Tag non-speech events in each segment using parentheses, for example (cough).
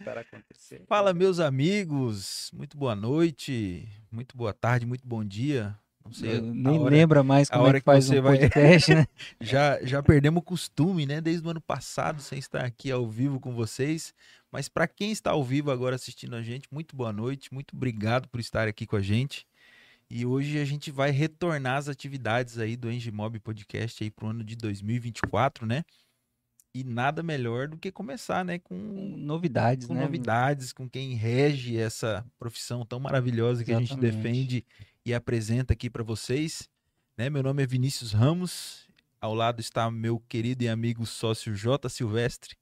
espera acontecer. Fala, meus amigos. Muito boa noite, muito boa tarde, muito bom dia. Não sei. Eu nem hora- lembra mais a como é hora que que faz você um vai- podcast, né? (laughs) Já, já perdemos o costume, né? Desde o ano passado, sem estar aqui ao vivo com vocês. Mas para quem está ao vivo agora assistindo a gente, muito boa noite, muito obrigado por estar aqui com a gente. E hoje a gente vai retornar às atividades aí do Engimob Podcast aí pro ano de 2024, né? E nada melhor do que começar, né, com Novidades, com né? novidades, com quem rege essa profissão tão maravilhosa que a gente Exatamente. defende e apresenta aqui para vocês. Né? Meu nome é Vinícius Ramos, ao lado está meu querido e amigo sócio J. Silvestre,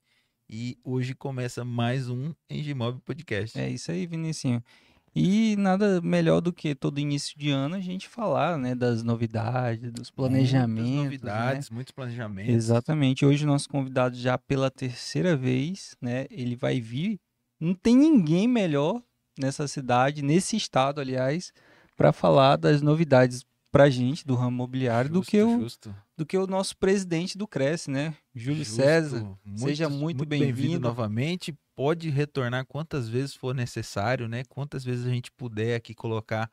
e hoje começa mais um Engimob Podcast. É isso aí, Vinicinho. E nada melhor do que todo início de ano a gente falar, né, das novidades, dos planejamentos. Muitas né? novidades, muitos planejamentos. Exatamente. Hoje o nosso convidado já pela terceira vez, né? Ele vai vir. Não tem ninguém melhor nessa cidade, nesse estado, aliás, para falar das novidades pra gente do ramo imobiliário do Justo, que o justo, do que o nosso presidente do Cresce, né? Júlio justo. César. seja Muitos- muito bem-vindo. novamente. Pode retornar quantas vezes for necessário, né? Quantas vezes a gente puder aqui colocar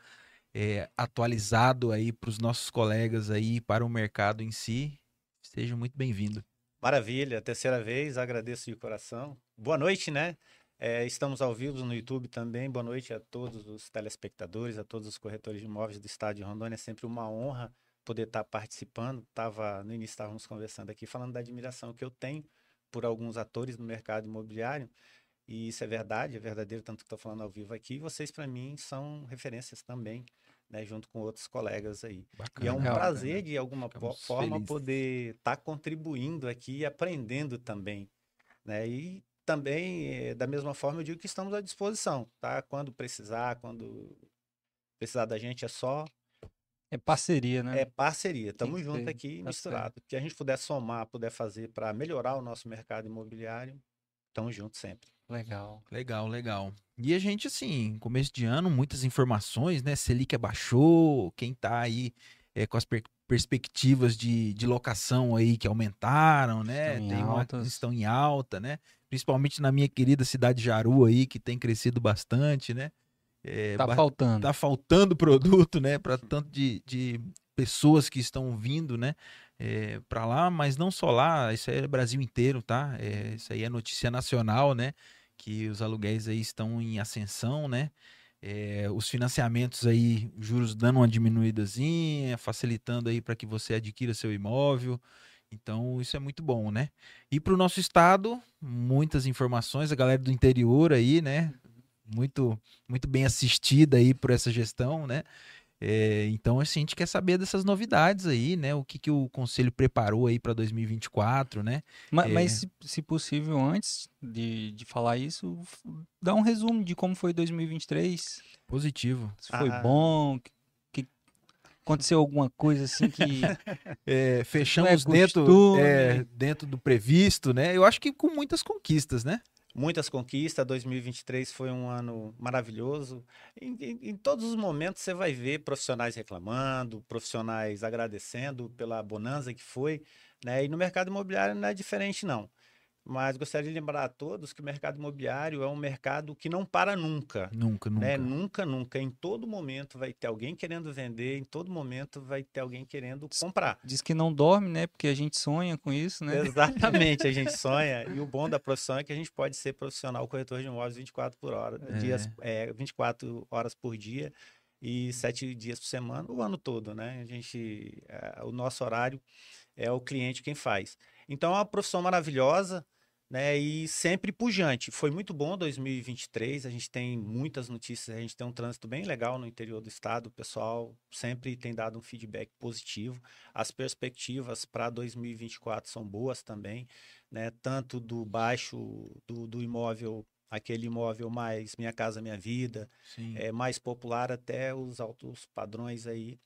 é, atualizado aí para os nossos colegas aí, para o mercado em si. Seja muito bem-vindo. Maravilha, terceira vez, agradeço de coração. Boa noite, né? É, estamos ao vivo no YouTube também. Boa noite a todos os telespectadores, a todos os corretores de imóveis do estado de Rondônia. É sempre uma honra poder estar participando. Tava, no início estávamos conversando aqui, falando da admiração que eu tenho por alguns atores no mercado imobiliário. E isso é verdade, é verdadeiro, tanto que estou falando ao vivo aqui. Vocês, para mim, são referências também, né, junto com outros colegas aí. E é um Bacana, prazer, bacana. de alguma Ficamos forma, felizes. poder estar contribuindo aqui e aprendendo também. Né? E também, eh, da mesma forma, eu digo que estamos à disposição, tá? Quando precisar, quando precisar da gente, é só É parceria, né? é parceria. Estamos que juntos aqui, tá misturado. O que a gente puder somar, puder fazer para melhorar o nosso mercado imobiliário, estamos juntos sempre. Legal. Legal, legal. E a gente, assim, começo de ano, muitas informações, né? Selic abaixou, quem tá aí é, com as per- perspectivas de, de locação aí que aumentaram, né? Estão em Tem uma, estão em alta, né? Principalmente na minha querida cidade de Jaru aí, que tem crescido bastante, né? É, Tá faltando. tá faltando produto, né, para tanto de, de pessoas que estão vindo, né, é, para lá, mas não só lá, isso aí é Brasil inteiro, tá? É, isso aí é notícia nacional, né, que os aluguéis aí estão em ascensão, né? É, os financiamentos aí, juros dando uma diminuídazinha, facilitando aí para que você adquira seu imóvel. Então, isso é muito bom, né? E para o nosso estado, muitas informações, a galera do interior aí, né? Muito, muito bem assistida aí por essa gestão, né? É, então, assim, a gente quer saber dessas novidades aí, né? O que, que o conselho preparou aí para 2024, né? Ma- É. Mas, se, se possível, antes de, de falar isso, dá um resumo de como foi 2023. Positivo. Se foi Ah. bom, que, que aconteceu alguma coisa assim que (laughs) É, fechamos é dentro, é, dentro do previsto, né? Eu acho que com muitas conquistas, né? Muitas conquistas, 2023 foi um ano maravilhoso. Em, em- em todos os momentos você vai ver profissionais reclamando, profissionais agradecendo pela bonança que foi, né? E no mercado imobiliário não é diferente, não. Mas gostaria de lembrar a todos que o mercado imobiliário é um mercado que não para nunca. Nunca, nunca. Né? Nunca, nunca. Em todo momento vai ter alguém querendo vender, em todo momento vai ter alguém querendo comprar. diz que não dorme, né? Porque a gente sonha com isso, né? Exatamente, a gente (laughs) sonha. E o bom da profissão é que a gente pode ser profissional corretor de imóveis 24 por hora, É. dias, é, 24 horas por dia e sete dias por semana, o ano todo, né? A gente, é, o nosso horário é o cliente quem faz. Então é uma profissão maravilhosa, né? E sempre pujante. Foi muito bom 2023. A gente tem muitas notícias, a gente tem um trânsito bem legal no interior do estado. O pessoal sempre tem dado um feedback positivo. As perspectivas para 2024 são boas também, né? Tanto do baixo do, do imóvel, aquele imóvel mais Minha Casa Minha Vida, Sim. é mais popular até os altos padrões aí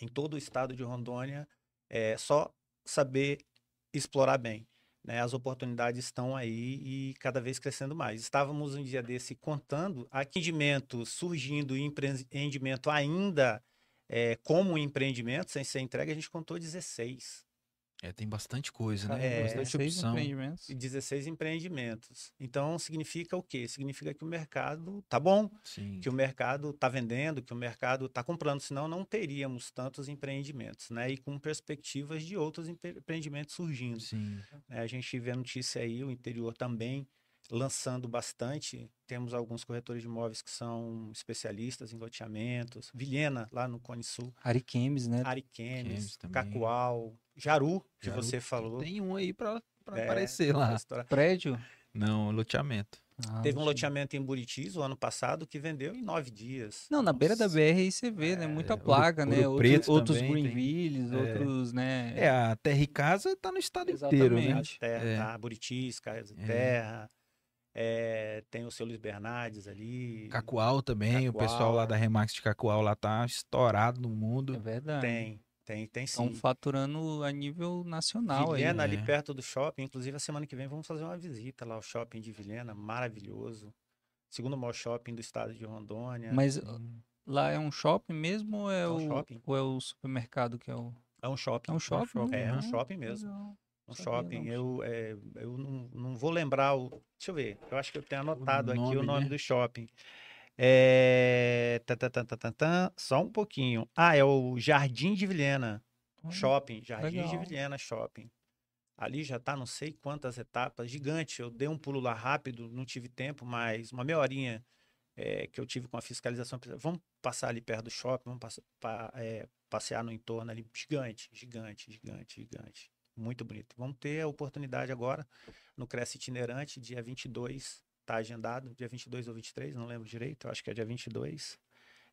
em todo o estado de Rondônia. É só saber explorar bem. Né? As oportunidades estão aí e cada vez crescendo mais. Estávamos um dia desse contando atendimento surgindo e empreendimento ainda é, como empreendimento, sem ser entregue, a gente contou 16. É, tem bastante coisa, né? É, bastante 16 opção. empreendimentos. E 16 empreendimentos. Então, significa o quê? Significa que o mercado tá bom, Sim. que o mercado está vendendo, que o mercado está comprando, senão não teríamos tantos empreendimentos, né? E com perspectivas de outros empre- empreendimentos surgindo. Sim. né? A gente vê notícia aí, o interior também lançando bastante. Temos alguns corretores de imóveis que são especialistas em loteamentos. Vilhena, lá no Cone Sul. Ariquemes, né? Ariquemes. Cacoal, Jaru, que Jaru, você falou. Tem um aí pra, pra É, aparecer lá. Prédio. Não, loteamento. Ah, Teve um loteamento em Buritis o ano passado que vendeu em nove dias. Não, na beira da. BR aí você vê, né? Muita Ouro- plaga, né? Ouro Preto outros também tem. Greenvilles, É. outros, né? É, a Terra e Casa tá no estado inteiro, né? Exatamente. Terra, É. tá? Buritis, Casa de É. Terra. é, tem o seu Luiz Bernardes ali. Cacoal também, o Cacoal. pessoal lá da Remax de Cacoal lá tá estourado no É mundo. verdade. Tem, tem, tem sim. Estão faturando a nível nacional aí. Vilhena, né? ali perto do shopping. Inclusive, a semana que vem vamos fazer uma visita lá ao shopping de Vilhena. Maravilhoso. Segundo maior shopping do estado de Rondônia. Mas lá é um shopping mesmo ou é, É um o, shopping. ou é o supermercado que é o. É um shopping. É um shopping? É, é um Ah, shopping mesmo. legal. Um Sabia shopping. não. Eu, é, eu não, não vou lembrar o. Deixa eu ver. Eu acho que eu tenho anotado aqui nome, o nome né? do shopping. É. tá, tá, tá, Só um pouquinho. Ah, é o Jardim de Vilhena. Shopping. Jardim de legal. Vilhena Shopping. Ali já tá não sei quantas etapas. Gigante. Eu dei um pulo lá rápido, não tive tempo, mas uma meia horinha é, que eu tive com a fiscalização. Vamos passar ali perto do shopping, vamos passar, pa- é, passear no entorno ali. Gigante, gigante, gigante, gigante. Muito bonito. Vamos ter a oportunidade agora no Cresce Itinerante, dia 22, tá agendado, dia 22 ou 23, não lembro direito, eu acho que é dia 22.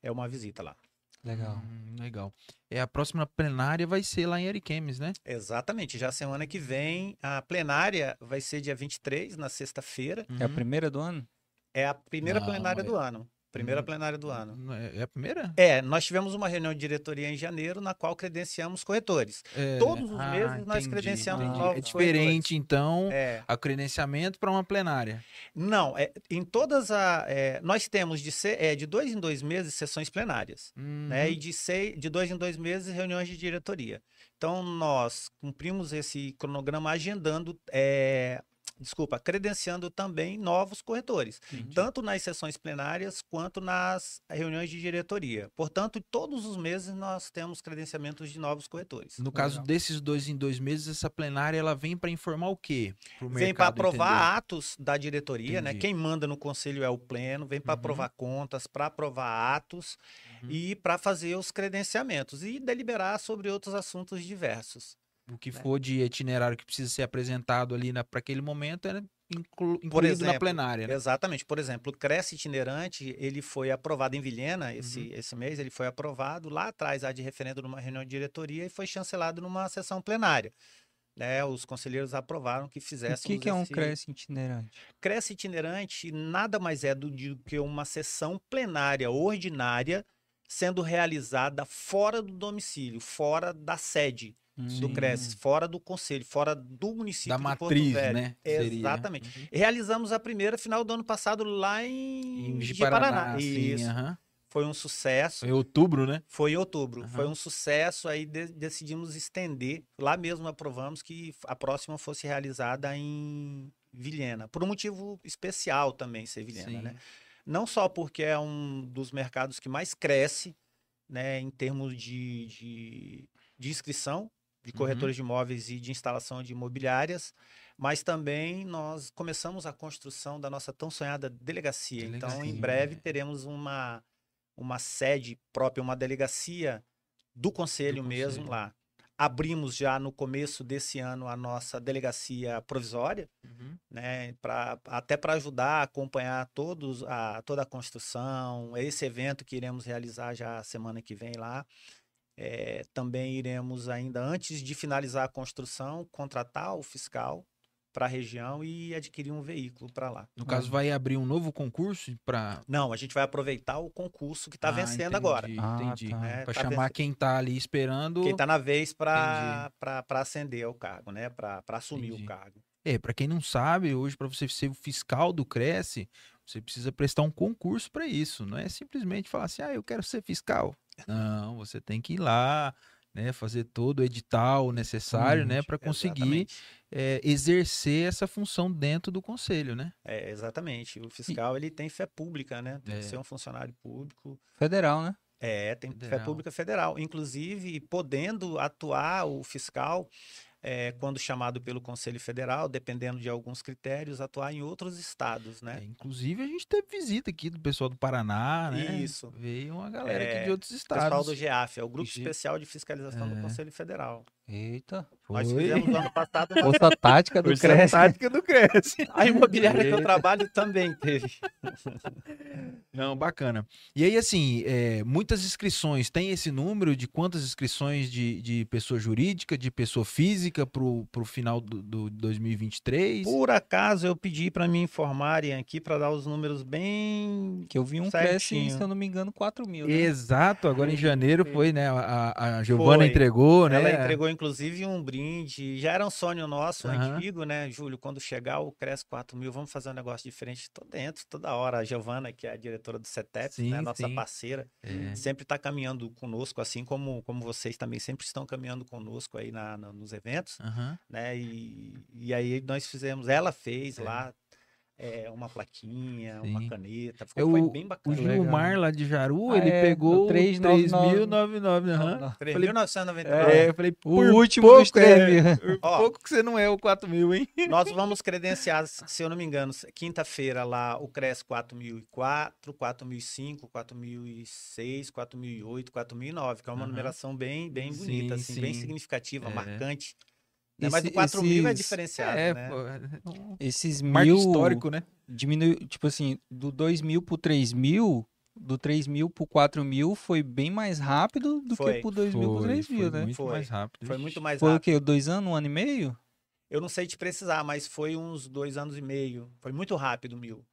É uma visita lá. Legal. Hum, legal. É, a próxima plenária vai ser lá em Ariquemes, né? Exatamente, já semana que vem, a plenária vai ser dia 23, na sexta-feira. É a Uhum. primeira do ano? É a primeira Não, plenária é- do ano. Primeira Hum. plenária do ano. É é a primeira? É, nós tivemos uma reunião de diretoria em janeiro, na qual credenciamos corretores. É, Todos os ah, meses nós entendi, credenciamos entendi. novos É diferente, corretores. então, É, a credenciamento para uma plenária. não, é, em todas a. é, nós temos de, ser, é, de dois em dois meses sessões plenárias. né? Uhum. E de, seis, de dois em dois meses, reuniões de diretoria. Então, nós cumprimos esse cronograma agendando, é, desculpa, credenciando também novos corretores, tanto nas sessões plenárias quanto nas reuniões de diretoria. Portanto, todos os meses nós temos credenciamentos de novos corretores. No caso Legal. desses dois em dois meses, essa plenária ela vem para informar o quê? Pro Vem para aprovar entender? atos da diretoria, né? Entendi. Quem manda no conselho é o pleno, vem para Uhum. aprovar contas, para aprovar atos Uhum. e para fazer os credenciamentos e deliberar sobre outros assuntos diversos. O que for de itinerário que precisa ser apresentado ali para aquele momento é inclu, incluído Por na exemplo, plenária. Né? Exatamente. Por exemplo, o Cresce Itinerante, ele foi aprovado em Vilhena esse, Uhum. esse mês, ele foi aprovado lá atrás, há de referendo numa reunião de diretoria e foi chancelado numa sessão plenária. Né, os conselheiros aprovaram que O fizéssemos que, que é um esse- Cresce itinerante? Cresce itinerante nada mais é do que uma sessão plenária ordinária sendo realizada fora do domicílio, fora da sede do Sim. Cresce, fora do conselho, fora do município Da matriz, né? Seria. Exatamente. Uhum. Realizamos a primeira final do ano passado lá em, Em sim, Isso. aham. Foi um sucesso. Foi em outubro, né? Foi em outubro. Foi um sucesso. Aí de- decidimos estender. Lá mesmo aprovamos que a próxima fosse realizada em Vilhena. Por um motivo especial também ser Vilhena, Sim. né? Não só porque é um dos mercados que mais cresce, né, em termos de, de, de inscrição de Uhum. corretores de imóveis e de instalação de imobiliárias, mas também nós começamos a construção da nossa tão sonhada delegacia. Então, em Delegacia, breve teremos uma, uma sede própria, uma delegacia do conselho Do mesmo conselho. lá. Abrimos já no começo desse ano a nossa delegacia provisória Uhum. né, pra, até para ajudar a acompanhar todos a, toda a construção, esse evento que iremos realizar já semana que vem lá. É, também iremos ainda, antes de finalizar a construção, contratar o fiscal para a região e adquirir um veículo para lá. No caso, vai abrir um novo concurso para. Não, a gente vai aproveitar o concurso que está Ah, vencendo agora. Ah, Entendi. tá. né? Para Tá chamar vencendo. quem tá ali esperando. Quem está na vez para ascender ao cargo, né? Para assumir Entendi. o cargo. É, para quem não sabe, hoje para você ser o fiscal do Cresce, você precisa prestar um concurso para isso. Não é simplesmente falar assim, ah, eu quero ser fiscal. Não, você tem que ir lá, né, fazer todo o edital necessário, né, para conseguir é, exercer essa função dentro do conselho, né? É, exatamente. O fiscal ele tem fé pública, né? Tem É. que ser um funcionário público. Federal, né? É, tem fé Federal. pública federal. Inclusive, podendo atuar o fiscal, é, quando chamado pelo Conselho Federal, dependendo de alguns critérios, atuar em outros estados, É, né? inclusive a gente teve visita aqui do pessoal do Paraná, né? Isso. Veio uma galera aqui É, de outros O pessoal estados. do GEAF, é o Grupo Especial de Fiscalização É. do Conselho Federal. Eita. Nós Foi. fizemos no ano passado. uma- Força tática do Força Cresce. tática do Cresce. (laughs) A imobiliária que eu Eita. trabalho também teve. (laughs) Não, bacana. E aí, assim, é, muitas inscrições. Tem esse número de quantas inscrições de, de pessoa jurídica, de pessoa física pro, pro final do, do 2023? Por acaso eu pedi para me informarem aqui para dar os números bem. Que eu vi um Cresce, se eu não me engano, 4 mil. Né? Exato, agora em janeiro foi, né? A, a Giovana Foi. entregou, né? Ela entregou inclusive um brinde. Já era um sonho nosso Aham. antigo, né, Júlio? Quando chegar o Cresce 4 mil, vamos fazer um negócio diferente. Tô dentro toda hora. A Giovana, que é a diretora do CETEP, Sim, né, nossa sim. parceira, É. sempre está caminhando conosco, assim como, como vocês também sempre estão caminhando conosco aí na, na- nos eventos. Aham. né? E, e aí nós fizemos, ela fez É. lá é, uma plaquinha, Sim. uma caneta, ficou, foi o- bem O bacana. legal. Gilmar lá de Jaru, Ah, ele é, pegou o 399. 3.099. aham. Não, não. Falei, 3.999. É, eu falei, O por último pouco, 3 é, por (laughs) Ó. pouco que você não é o 4 mil, hein? (laughs) Nós vamos credenciar, se eu não me engano, quinta-feira lá o CRES 4004, 4005, 4006, 4008, 4009, que é uma Aham. numeração bem, bem Sim, bonita, assim, bem sim. significativa, É. marcante. Né? Mas Esse- o 4 mil é esses- diferenciado, é, né? pô, é Esses marco mil histórico, né? diminuiu, tipo assim, do 2 mil pro 3 mil, do 3 mil pro 4 mil foi bem mais rápido do Foi. que pro 2 mil pro Foi, 3 mil, foi né? muito Foi. mais rápido. Foi muito mais Foi o rápido. quê? Dois anos, um ano e meio? Eu não sei te precisar, mas foi uns dois anos e meio. Foi muito rápido, mil.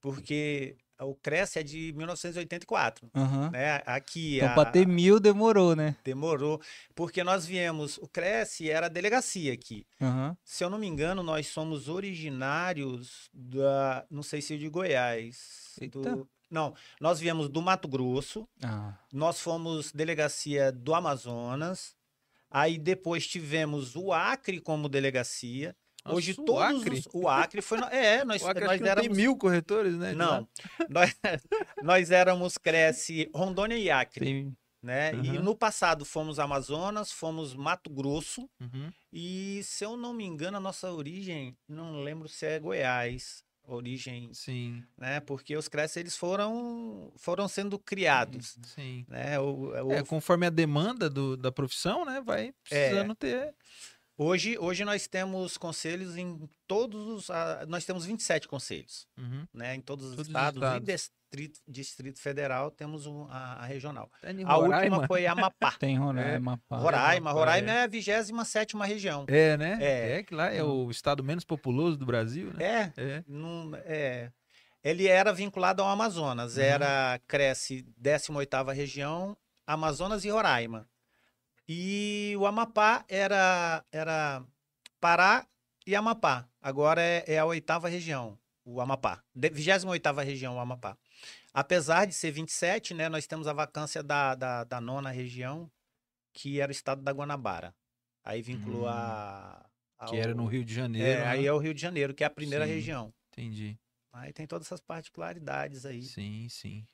Porque o Cresce é de 1984, Aham. né? Aqui Então, a- pra ter mil demorou, né? demorou, porque nós viemos, o Cresce era delegacia aqui. Aham. Se eu não me engano, nós somos originários da, não sei se de Goiás. Eita. do- não, nós viemos do Mato Grosso, Ah, nós fomos delegacia do Amazonas, aí depois tivemos o Acre como delegacia. Nossa, Hoje o todos Acre? os, o Acre foi, é, (laughs) nós, O Acre nós não tem éramos mil corretores, né? não, (laughs) nós, nós éramos Cresce Rondônia e Acre, tem... né? E Aham. no passado fomos Amazonas, fomos Mato Grosso Uhum. e se eu não me engano a nossa origem, não lembro se é Goiás, origem, Sim, né? Porque os Cresce eles foram foram sendo criados, sim. né? O, o- É, conforme a demanda do, da profissão, né? Vai precisando ter. Hoje hoje nós temos conselhos em todos os ah, nós temos 27 conselhos, Uhum. né? Em todos os Todos os estados, estados. e distrito, distrito federal temos um- a, a regional. Em A Roraima. última foi Amapá. (laughs) Tem Roraima. É. Roraima. Amapá, Roraima é. é a 27 região. É, né? É. É. que lá é o estado menos populoso do Brasil, né? É, É. não, é. Ele era vinculado ao Amazonas. Uhum. Era Cresce 18ª região, Amazonas e Roraima. E o Amapá era, era Pará e Amapá. Agora é, é a oitava região, o Amapá. De- 28ª região, o Amapá. Apesar de ser 27, né, nós temos a vacância da, da, da nona região, que era o estado da Guanabara. Aí vinculou Hum. a... Que era no Rio de Janeiro. É, né? aí é o Rio de Janeiro, que é a primeira Sim. região. Entendi. Aí tem todas essas particularidades aí. Sim, sim.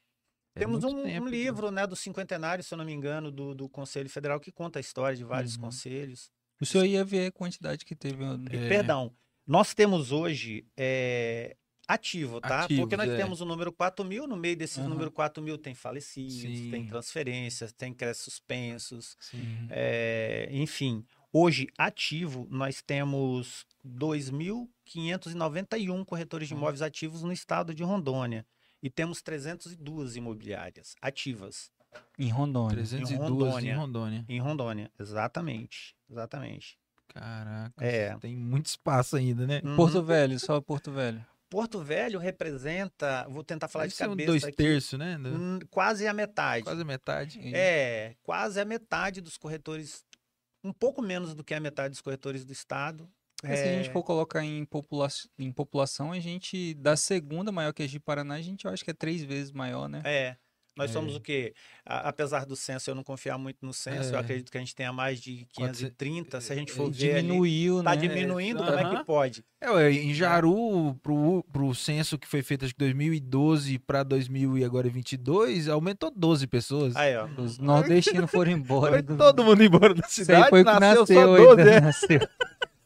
É Temos um, um tempo livro, né, do cinquentenário, se eu não me engano, do, do Conselho Federal, que conta a história de vários Uhum. conselhos. O senhor ia ver a quantidade que teve. É. Perdão, nós temos hoje é, ativo, tá? Porque Ativos, nós é. temos o número 4 mil, no meio desses Aham. número 4 mil tem falecidos, tem Sim. transferências, tem créditos suspensos, é, enfim. Hoje, ativo, nós temos 2.591 corretores de Hum. imóveis ativos no estado de Rondônia. E temos 302 imobiliárias ativas Em Rondônia. 302 em Rondônia. Rondônia. em Rondônia. Exatamente. Exatamente. Caraca. É. Tem muito espaço ainda, né? Uhum. Porto Velho, só Porto Velho. Porto Velho representa, vou tentar falar Deve de ser um cabeça dois aqui, terços, né? Do- hum, quase a metade. Quase a metade. É, quase a metade dos corretores, um pouco menos do que a metade dos corretores do estado. É, Se a gente É, for colocar em, popula em população, a gente, da segunda maior que a de Paraná, a gente eu acho que é três vezes maior, né? É. Nós É. somos o quê? A- apesar do censo eu não confiar muito no censo, eu É. acredito que a gente tenha mais de 530. Se a gente É, for ver ali, Diminuiu, tá né? diminuindo, como é Aham. que pode? É, em Jaru, pro, pro censo que foi feito acho que 2012 para 2000 e agora 22, aumentou 12 pessoas. Aí, ó. Os nordestinos foram embora. Foi do- todo mundo embora da cidade, foi o que nasceu, nasceu só ainda. 12, é, Nasceu.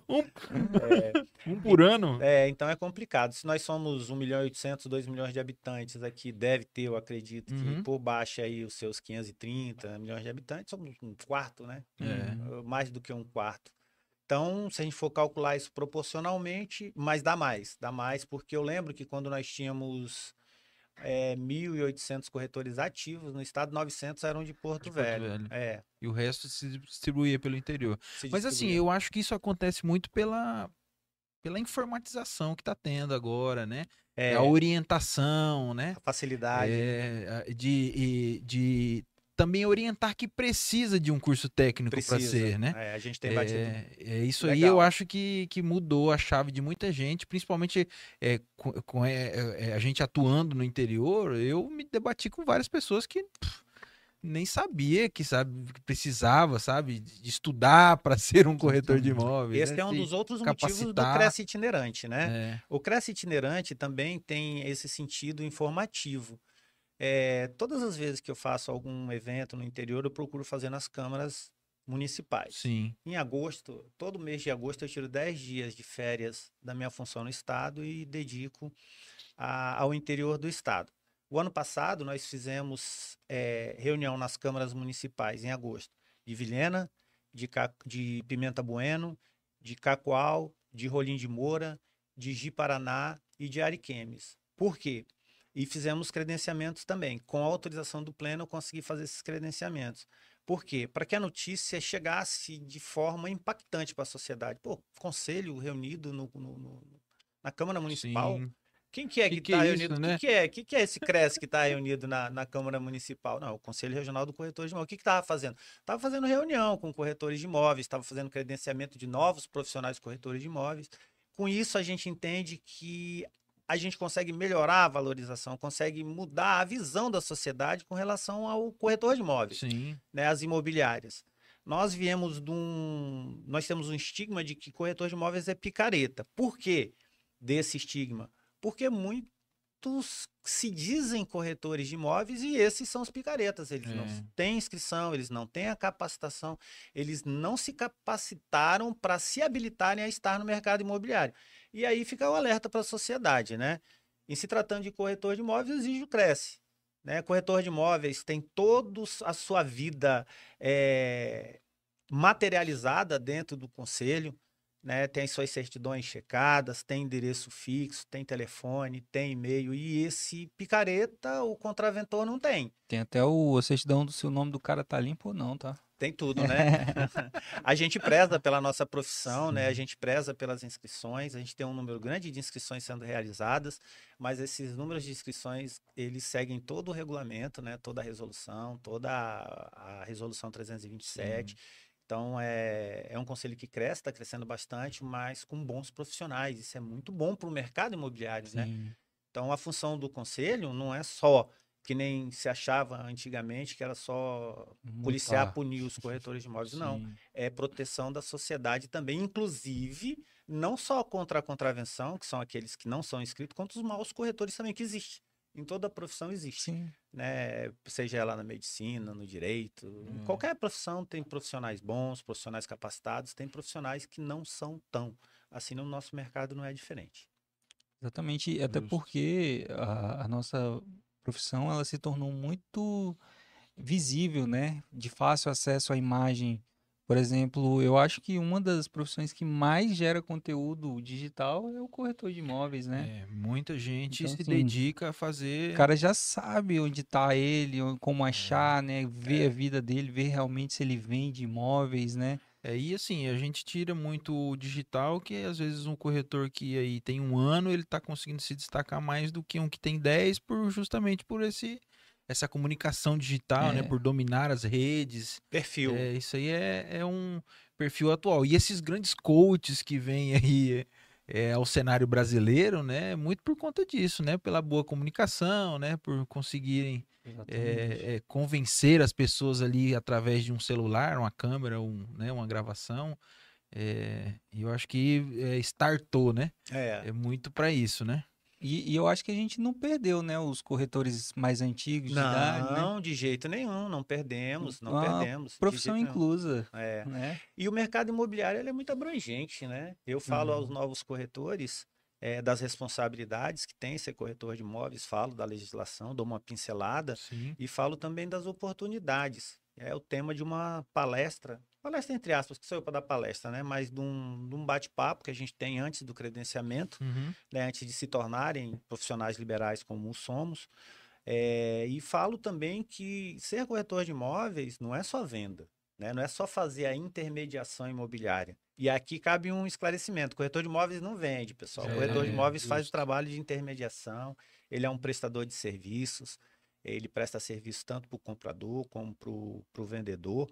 (laughs) um por ano. É, então é complicado. Se nós somos 1 milhão e 800, 2 milhões de habitantes aqui, deve ter, eu acredito, que Uhum. por baixo aí os seus 530 milhões de habitantes, somos um quarto, né? É. Mais do que um quarto. Então, se a gente for calcular isso proporcionalmente, mas dá mais, dá mais, porque eu lembro que quando nós tínhamos é, 1.800 corretores ativos, no estado 900 eram de Porto, De Porto Velho. Velho. É, E o resto se distribuía pelo interior. se Mas assim, eu acho que isso acontece muito pela, pela informatização que tá tendo agora, né? é, a orientação, né? a facilidade. É, de, de também orientar que precisa de um curso técnico para ser, né? É, a gente tem batido É, é isso aí, Legal. eu acho que, que mudou a chave de muita gente, principalmente é, com, com, é, é, a gente atuando no interior. Eu me debati com várias pessoas que pff, nem sabia que, sabe, que precisava, sabe, de estudar para (laughs) ser um corretor de imóveis. Esse né? é um dos outros motivos do capacitar. Cresce Itinerante, né? é, O Cresce Itinerante também tem esse sentido informativo. É, todas as vezes que eu faço algum evento no interior, eu procuro fazer nas câmaras municipais. sim, Em agosto, todo mês de agosto, eu tiro 10 dias de férias da minha função no estado e dedico a- ao interior do estado. O ano passado, nós fizemos é, reunião nas câmaras municipais em agosto, de Vilhena, de, de Pimenta Bueno, de Cacoal, de Rolim de Moura, de Ji-Paraná e de Ariquemes. Por quê? E fizemos credenciamentos também. Com a autorização do pleno, eu consegui fazer esses credenciamentos. Por quê? Para que a notícia chegasse de forma impactante para a sociedade. Pô, conselho reunido no- no- no- na Câmara Municipal. sim. Quem que é Que está é reunido? O né? que, que é? que, que é esse CRES que está reunido na, na Câmara Municipal? Não, o Conselho Regional do Corretor de Imóveis. O que estava fazendo? Estava fazendo reunião com corretores de imóveis, estava fazendo credenciamento de novos profissionais corretores de imóveis. Com isso, a gente entende que a gente consegue melhorar a valorização, consegue mudar a visão da sociedade com relação ao corretor de imóveis Sim, né, as imobiliárias. Nós viemos de um. Nós temos um estigma de que corretor de imóveis é picareta. Por quê desse estigma? Porque muitos se dizem corretores de imóveis e esses são os picaretas. Eles não É. têm inscrição, eles não têm a capacitação, eles não se capacitaram para se habilitarem a estar no mercado imobiliário. E aí fica o alerta para a sociedade, né? Em se tratando de corretor de imóveis, o Cresce. Né? Corretor de imóveis tem toda a sua vida eh, materializada dentro do conselho, né? Tem as suas certidões checadas, tem endereço fixo, tem telefone, tem e-mail. E esse picareta, o contraventor não tem. Tem até o a certidão do seu nome do cara tá limpo ou não, tá? Tem tudo, né? (laughs) a gente preza pela nossa profissão, né? A gente preza pelas inscrições. A gente tem um número grande de inscrições sendo realizadas, mas esses números de inscrições, eles seguem todo o regulamento, né? Toda a resolução, toda a, a resolução 327. Então, é, é um conselho que cresce, está crescendo bastante, mas com bons profissionais. Isso é muito bom para o mercado imobiliário, né? Sim. Então, a função do conselho não é só, que nem se achava antigamente, que era só policiar, Multar. punir os (laughs) corretores de imóveis. Não, Sim. é proteção da sociedade também, inclusive, não só contra a contravenção, que são aqueles que não são inscritos, quanto os maus corretores também, que existe. Em toda profissão existe, Sim. Né? Seja ela na medicina, no direito, em Hum. qualquer profissão tem profissionais bons, profissionais capacitados, tem profissionais que não são tão. Assim, no nosso mercado não é diferente. Exatamente, até Justo. porque a, a nossa profissão ela se tornou muito visível, né? De fácil acesso à imagem. Por exemplo, eu acho que uma das profissões que mais gera conteúdo digital é o corretor de imóveis, né? é, muita gente Então, se assim, dedica a fazer. O cara já sabe onde tá ele, on- É. como achar, né? Ver a vida dele, ver realmente se ele vende imóveis, né? É, e assim, a gente tira muito o digital, que às vezes um corretor que aí tem um ano, ele tá conseguindo se destacar mais do que um que tem 10, por, justamente por esse, essa comunicação digital, né? É. Por dominar as redes. Perfil. É, isso aí é, é um perfil atual. E esses grandes coaches que vêm aí é, ao cenário brasileiro, né? Muito por conta disso, né? Pela boa comunicação, né? Por conseguirem é, é, convencer as pessoas ali através de um celular, uma câmera, um, né? uma gravação. É, eu acho que é, startou, né? É. É muito para isso, né? E, e, eu acho que a gente não perdeu, né? Os corretores mais antigos de não, idade. Não, né? de jeito nenhum, não perdemos, não Uma perdemos. Profissão inclusa. É. Né? E o mercado imobiliário ele é muito abrangente, né? Eu falo Uhum. aos novos corretores é, das responsabilidades que tem ser corretor de imóveis, falo da legislação, dou uma pincelada Sim. e falo também das oportunidades. É o tema de uma palestra, palestra entre aspas, que sou eu para dar palestra, né? Mas de um, de um bate-papo que a gente tem antes do credenciamento, Uhum. né? antes de se tornarem profissionais liberais como somos. É, e falo também que ser corretor de imóveis não é só venda, né? não é só fazer a intermediação imobiliária. E aqui cabe um esclarecimento: corretor de imóveis não vende, pessoal. É, corretor de imóveis faz o trabalho de intermediação, ele é um prestador de serviços, ele presta serviço tanto para o comprador como para o vendedor.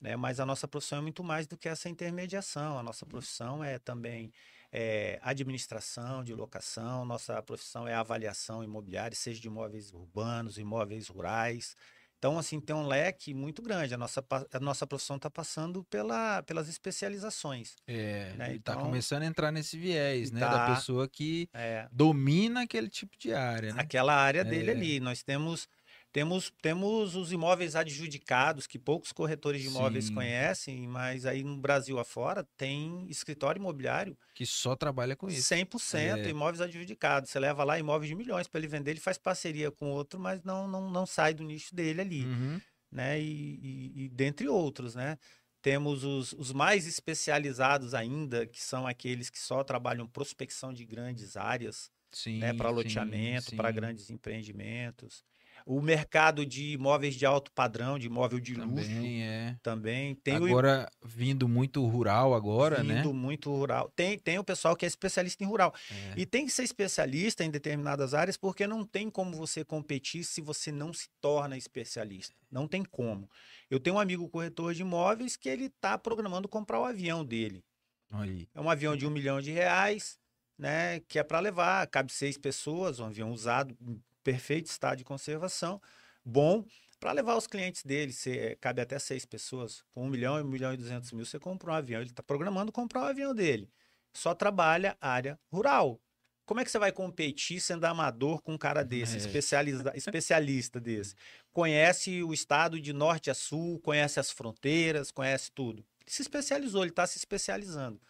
Né? Mas a nossa profissão é muito mais do que essa intermediação. A nossa profissão é também é, administração de locação, nossa profissão é avaliação imobiliária, seja de imóveis urbanos, imóveis rurais. Então, assim, tem um leque muito grande. A nossa, a nossa profissão está passando pela, pelas especializações. É, Né, ele tá então- começando a entrar nesse viés, né? Da Tá. pessoa que É, domina aquele tipo de área, né? aquela área dele É. ali. Nós temos, temos, temos os imóveis adjudicados, que poucos corretores de imóveis Sim. conhecem, mas aí no Brasil afora tem escritório imobiliário Que só trabalha com isso. 100% É. imóveis adjudicados. Você leva lá imóveis de milhões para ele vender, ele faz parceria com outro, mas não, não, não sai do nicho dele ali, Uhum. né? E, e- e dentre outros, né? Temos os, os mais especializados ainda, que são aqueles que só trabalham prospecção de grandes áreas, Sim, né? Para loteamento, para grandes empreendimentos. O mercado de imóveis de alto padrão, de imóvel de luxo, Também é. também. Tem o Agora, vindo muito rural agora, né? vindo muito rural. Tem, tem o pessoal que é especialista em rural. É. E tem que ser especialista em determinadas áreas, porque não tem como você competir se você não se torna especialista. Não tem como. Eu tenho um amigo corretor de imóveis que ele está programando comprar o avião dele. Aí. É um avião de um milhão de reais, né? Que é para levar, cabe seis pessoas, um avião usado, perfeito estado de conservação, bom, para levar os clientes dele. Você, cabe até seis pessoas, com um milhão, um milhão e duzentos mil, você compra um avião. Ele está programando comprar o avião dele. Só trabalha área rural. Como é que você vai competir sendo amador com um cara desse, É. especializa, (laughs) especialista desse? Conhece o estado de norte a sul, conhece as fronteiras, conhece tudo. Ele se especializou, ele está se especializando.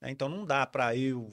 né? Então não dá para eu.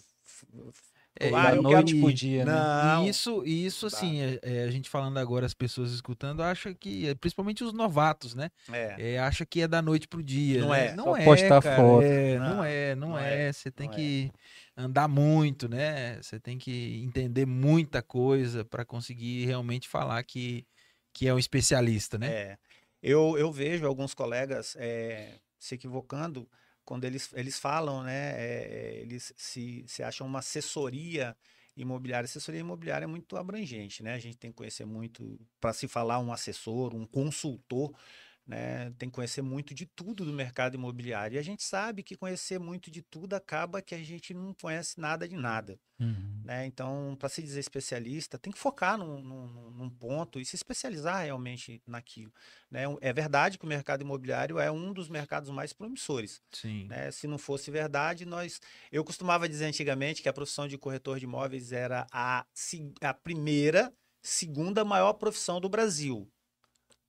É, Ah, da eu noite quero- pro dia, né? Não. E isso, e isso Tá. assim, é- é, a gente falando agora, as pessoas escutando, acham que, é, principalmente os novatos, né? É. É, acha que é da noite pro dia. Não né? é. Não Só é, postar cara, foto. é, não, Não, é, não, não é. é, Você tem não é. que andar muito, né? Você tem que entender muita coisa para conseguir realmente falar que, que é um especialista, né? É. Eu, eu vejo alguns colegas é, se equivocando quando eles, eles falam, né? é, eles se, se acham uma assessoria imobiliária. Assessoria imobiliária é muito abrangente, né? A gente tem que conhecer muito, para se falar um assessor, um consultor, né? Tem que conhecer muito de tudo do mercado imobiliário. E a gente sabe que conhecer muito de tudo acaba que a gente não conhece nada de nada. Uhum. né? Então, para se dizer especialista, tem que focar num, num- num ponto e se especializar realmente naquilo. Né? É verdade que o mercado imobiliário é um dos mercados mais promissores. Sim. né? Se não fosse verdade, nós. Eu costumava dizer antigamente que a profissão de corretor de imóveis era a, a primeira, segunda maior profissão do Brasil.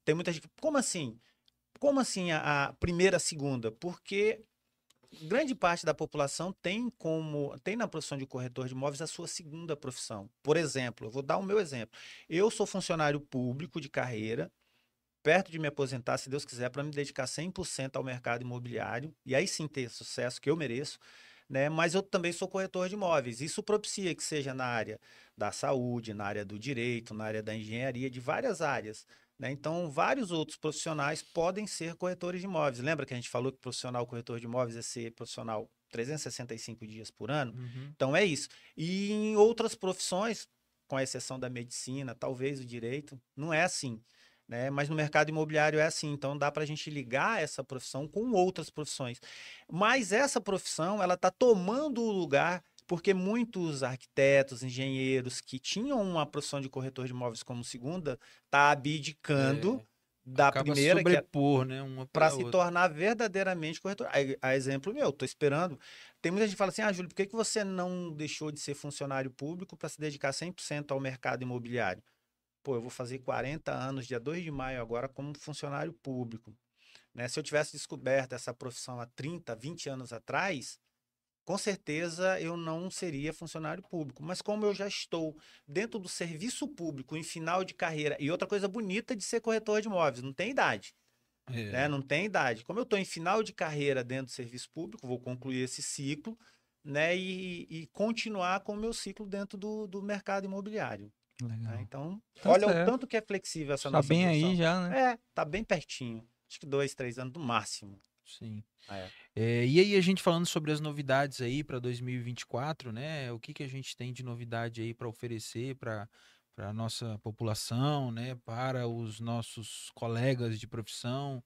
Tem muita gente. Como assim? Como assim a, a primeira, segunda? Porque grande parte da população tem como tem na profissão de corretor de imóveis a sua segunda profissão. Por exemplo, eu vou dar o meu exemplo. Eu sou funcionário público de carreira, perto de me aposentar, se Deus quiser, para me dedicar 100% ao mercado imobiliário e aí sim ter sucesso que eu mereço. Né? Mas eu também sou corretor de imóveis. Isso propicia que seja na área da saúde, na área do direito, na área da engenharia, de várias áreas. Né? Então, vários outros profissionais podem ser corretores de imóveis. Lembra que a gente falou que profissional corretor de imóveis é ser profissional 365 dias por ano? Uhum. Então, é isso. E em outras profissões, com exceção da medicina, talvez o direito, não é assim. Né? Mas no mercado imobiliário é assim. Então, dá para a gente ligar essa profissão com outras profissões. Mas essa profissão, ela está tomando o lugar porque muitos arquitetos, engenheiros que tinham uma profissão de corretor de imóveis como segunda, tá abdicando É, da Acaba primeira, que é sobrepor, né? Para se outra. tornar verdadeiramente corretor. A, a exemplo meu, tô esperando. Tem muita gente que fala assim: "Ah, Júlio, por que que você não deixou de ser funcionário público para se dedicar 100% ao mercado imobiliário?" Pô, eu vou fazer 40 anos dia 2 de maio agora como funcionário público, né? Se eu tivesse descoberto essa profissão há 30, 20 anos atrás, com certeza eu não seria funcionário público. Mas como eu já estou dentro do serviço público em final de carreira, e outra coisa bonita de ser corretor de imóveis, não tem idade É. né? Não tem idade. Como eu estou em final de carreira dentro do serviço público, vou concluir esse ciclo, né? E, e continuar com o meu ciclo dentro do, do mercado imobiliário. né? Legal. Então, Tá olha certo. o tanto que é flexível essa Tá nossa bem aí já, né? É, tá bem pertinho. Acho que dois, três anos no máximo. Sim. É. É, e aí a gente falando sobre as novidades aí para 2024, né? O que que a gente tem de novidade aí para oferecer para para a nossa população, né? Para os nossos colegas de profissão.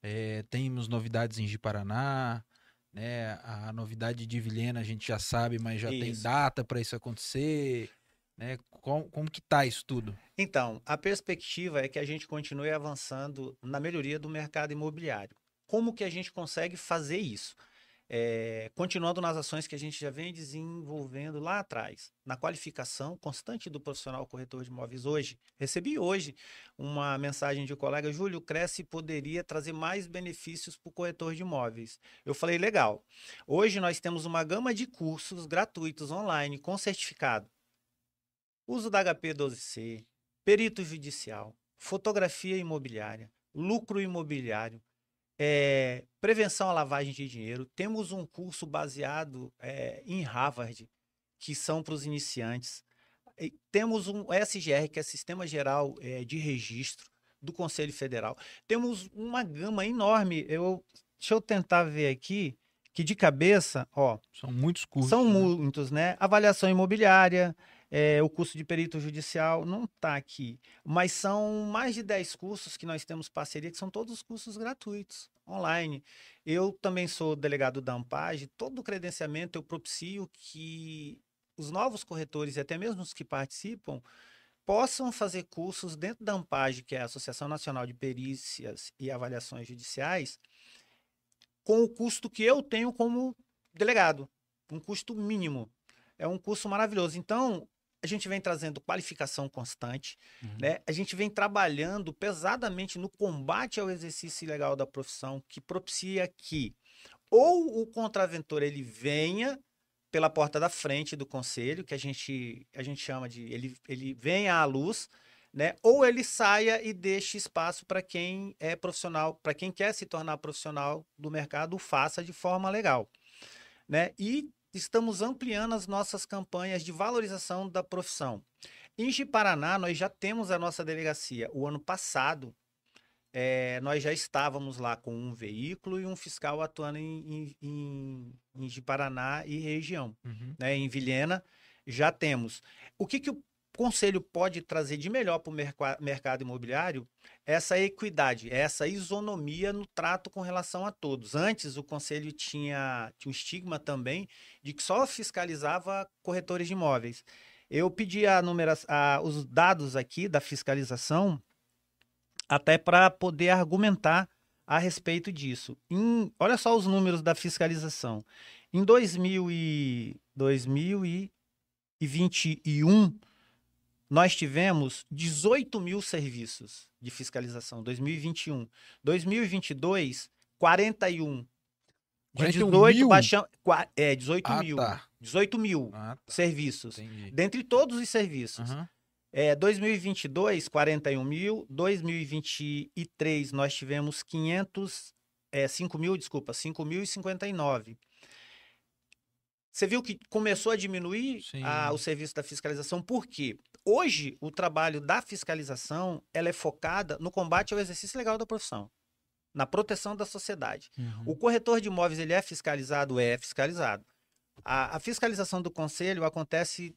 É, temos novidades em Ji-Paraná, né? A novidade de Vilhena a gente já sabe, mas já tem Isso. data para isso acontecer, né? Como, como que tá isso tudo? Então, a perspectiva é que a gente continue avançando na melhoria do mercado imobiliário. Como que a gente consegue fazer isso? É, continuando nas ações que a gente já vem desenvolvendo lá atrás, na qualificação constante do profissional corretor de imóveis hoje. Recebi hoje uma mensagem de um colega, Júlio, Cresce poderia trazer mais benefícios para o corretor de imóveis. Eu falei, legal. Hoje nós temos uma gama de cursos gratuitos online com certificado. Uso da HP 12C, perito judicial, fotografia imobiliária, lucro imobiliário, é, prevenção à lavagem de dinheiro. Temos um curso baseado é, em Harvard, que são para os iniciantes. E temos um SGR, que é Sistema Geral é, de Registro do Conselho Federal. Temos uma gama enorme. Eu, deixa eu tentar ver aqui, que de cabeça, ó, São muitos cursos. são né? muitos, né? Avaliação imobiliária, é, o curso de perito judicial, não está aqui. Mas são mais de 10 cursos que nós temos parceria, que são todos cursos gratuitos, online. Eu também sou delegado da Ampage, todo o credenciamento eu propicio que os novos corretores e até mesmo os que participam possam fazer cursos dentro da Ampage, que é a Associação Nacional de Perícias e Avaliações Judiciais, com o custo que eu tenho como delegado, um custo mínimo. É um curso maravilhoso. Então, a gente vem trazendo qualificação constante, Uhum. né? A gente vem trabalhando pesadamente no combate ao exercício ilegal da profissão, que propicia que ou o contraventor ele venha pela porta da frente do conselho, que a gente, a gente chama de ele, ele venha à luz, né? Ou ele saia e deixe espaço para quem é profissional, para quem quer se tornar profissional do mercado, o faça de forma legal, né? E estamos ampliando as nossas campanhas de valorização da profissão. Em Ji-Paraná, nós já temos a nossa delegacia. O ano passado, eh, nós já estávamos lá com um veículo e um fiscal atuando em, em, em, em Ji-Paraná e região Uhum. né, em Vilhena, já temos. O que, que o conselho pode trazer de melhor para o mercado imobiliário? Essa equidade, essa isonomia no trato com relação a todos. Antes, o conselho tinha, tinha um estigma também de que só fiscalizava corretores de imóveis. Eu pedi a a- os dados aqui da fiscalização até para poder argumentar a respeito disso. Em- olha só os números da fiscalização. Em 2000 e 2021, nós tivemos 18 mil serviços de fiscalização. 2021. 2022, 41. De 41 18, mil? baixamos. qua- É, 18 Ah, mil. tá. 18 mil Ah, tá. serviços. Entendi. Dentre todos os serviços. Aham. É, 2022, 41 mil. 2023, nós tivemos 500, é, 5 mil, desculpa, 5.059. Você viu que começou a diminuir a- o serviço da fiscalização, por quê? Hoje, o trabalho da fiscalização ela é focada no combate ao exercício legal da profissão, na proteção da sociedade. Uhum. O corretor de imóveis ele é fiscalizado? É fiscalizado. A, a fiscalização do conselho acontece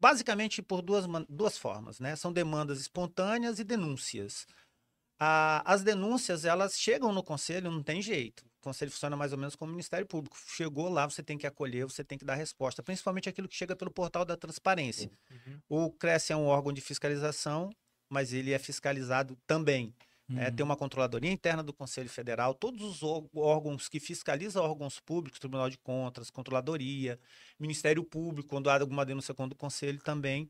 basicamente por duas, duas formas, né? São demandas espontâneas e denúncias. A- as denúncias, elas chegam no conselho, não tem jeito. O conselho funciona mais ou menos como o Ministério Público. Chegou lá, você tem que acolher, você tem que dar resposta, principalmente aquilo que chega pelo portal da transparência. Uhum. O CRES é um órgão de fiscalização, mas ele é fiscalizado também. né? Uhum. tem uma controladoria interna do Conselho Federal, todos os órgãos que fiscalizam órgãos públicos, Tribunal de Contas, Controladoria, Ministério Público, quando há alguma denúncia contra o Conselho também,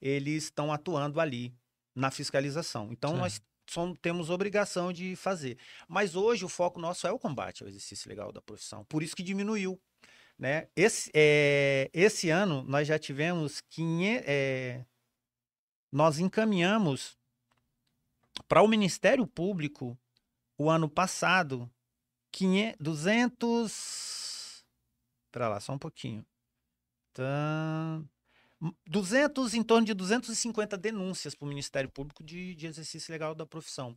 eles estão atuando ali na fiscalização. Então, nós som- temos obrigação de fazer. Mas hoje o foco nosso é o combate ao exercício legal da profissão. Por isso que diminuiu. Né? Esse, é, esse ano nós já tivemos 500, é, nós encaminhamos para o Ministério Público o ano passado 500, 200 Espera lá, só um pouquinho. Tá... 200, em torno de 250 denúncias para o Ministério Público de, de exercício legal da profissão.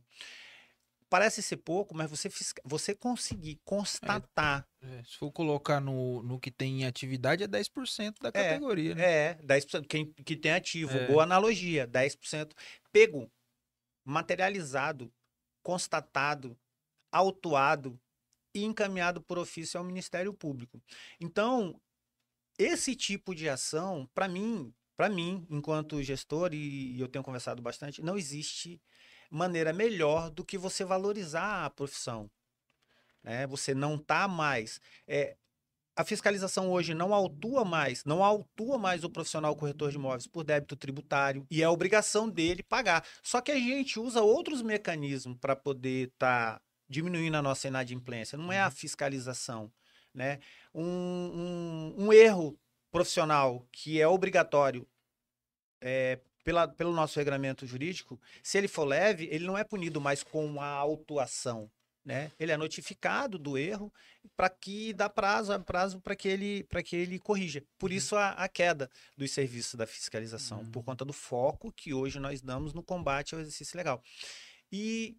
Parece ser pouco, mas você, você conseguir constatar É, se for colocar no, no que tem em atividade, é 10% da É, categoria, né? É, 10%. Quem que tem ativo, É. boa analogia, 10%. Pego, materializado, constatado, autuado e encaminhado por ofício ao Ministério Público. Então, esse tipo de ação, para mim, para mim, enquanto gestor, e eu tenho conversado bastante, não existe maneira melhor do que você valorizar a profissão. Né? Você não tá mais. é, a fiscalização hoje não autua mais, não autua mais o profissional corretor de imóveis por débito tributário e é obrigação dele pagar. Só que a gente usa outros mecanismos para poder estar diminuindo a nossa inadimplência. Não é a fiscalização, né? Um, um- um erro profissional que é obrigatório é, pela, pelo nosso regramento jurídico, se ele for leve, ele não é punido mais com a autuação. Né? Ele é notificado do erro para que dá prazo, prazo para que ele para que ele corrija. Por isso a, a queda dos serviços da fiscalização, por conta do foco que hoje nós damos no combate ao exercício legal. E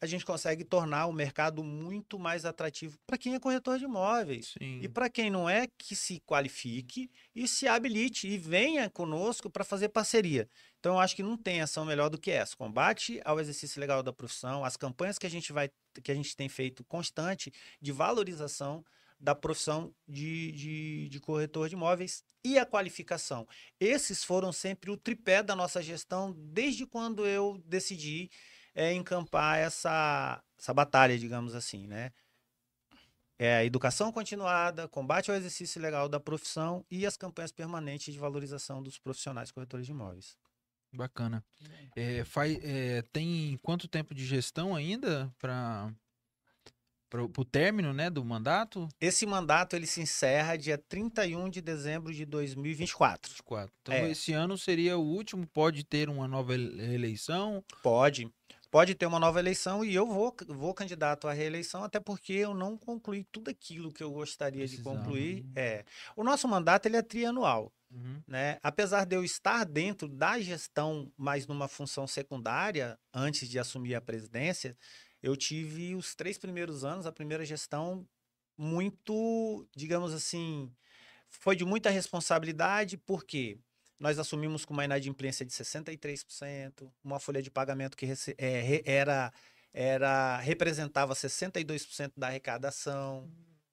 a gente consegue tornar o mercado muito mais atrativo para quem é corretor de imóveis. Sim. E para quem não é, que se qualifique e se habilite e venha conosco para fazer parceria. Então, eu acho que não tem ação melhor do que essa. Combate ao exercício legal da profissão, as campanhas que a gente vai, que a gente tem feito constante de valorização da profissão de, de, de corretor de imóveis e a qualificação. Esses foram sempre o tripé da nossa gestão desde quando eu decidi é, encampar essa, essa batalha, digamos assim, né? É a educação continuada, combate ao exercício legal da profissão e as campanhas permanentes de valorização dos profissionais corretores de imóveis. Bacana. É, faz, é, tem quanto tempo de gestão ainda para o término né, do mandato? Esse mandato ele se encerra dia 31 de dezembro de 2024. 24. Então, É. esse ano seria o último, pode ter uma nova ele- eleição. Pode. Pode ter uma nova eleição e eu vou, vou candidato à reeleição, até porque eu não concluí tudo aquilo que eu gostaria de concluir. É. O nosso mandato ele é trianual. Uhum. né? Apesar de eu estar dentro da gestão, mas numa função secundária, antes de assumir a presidência, eu tive os três primeiros anos, a primeira gestão, muito, digamos assim, foi de muita responsabilidade, porque nós assumimos com uma inadimplência de 63%, uma folha de pagamento que é, era, era representava 62% da arrecadação.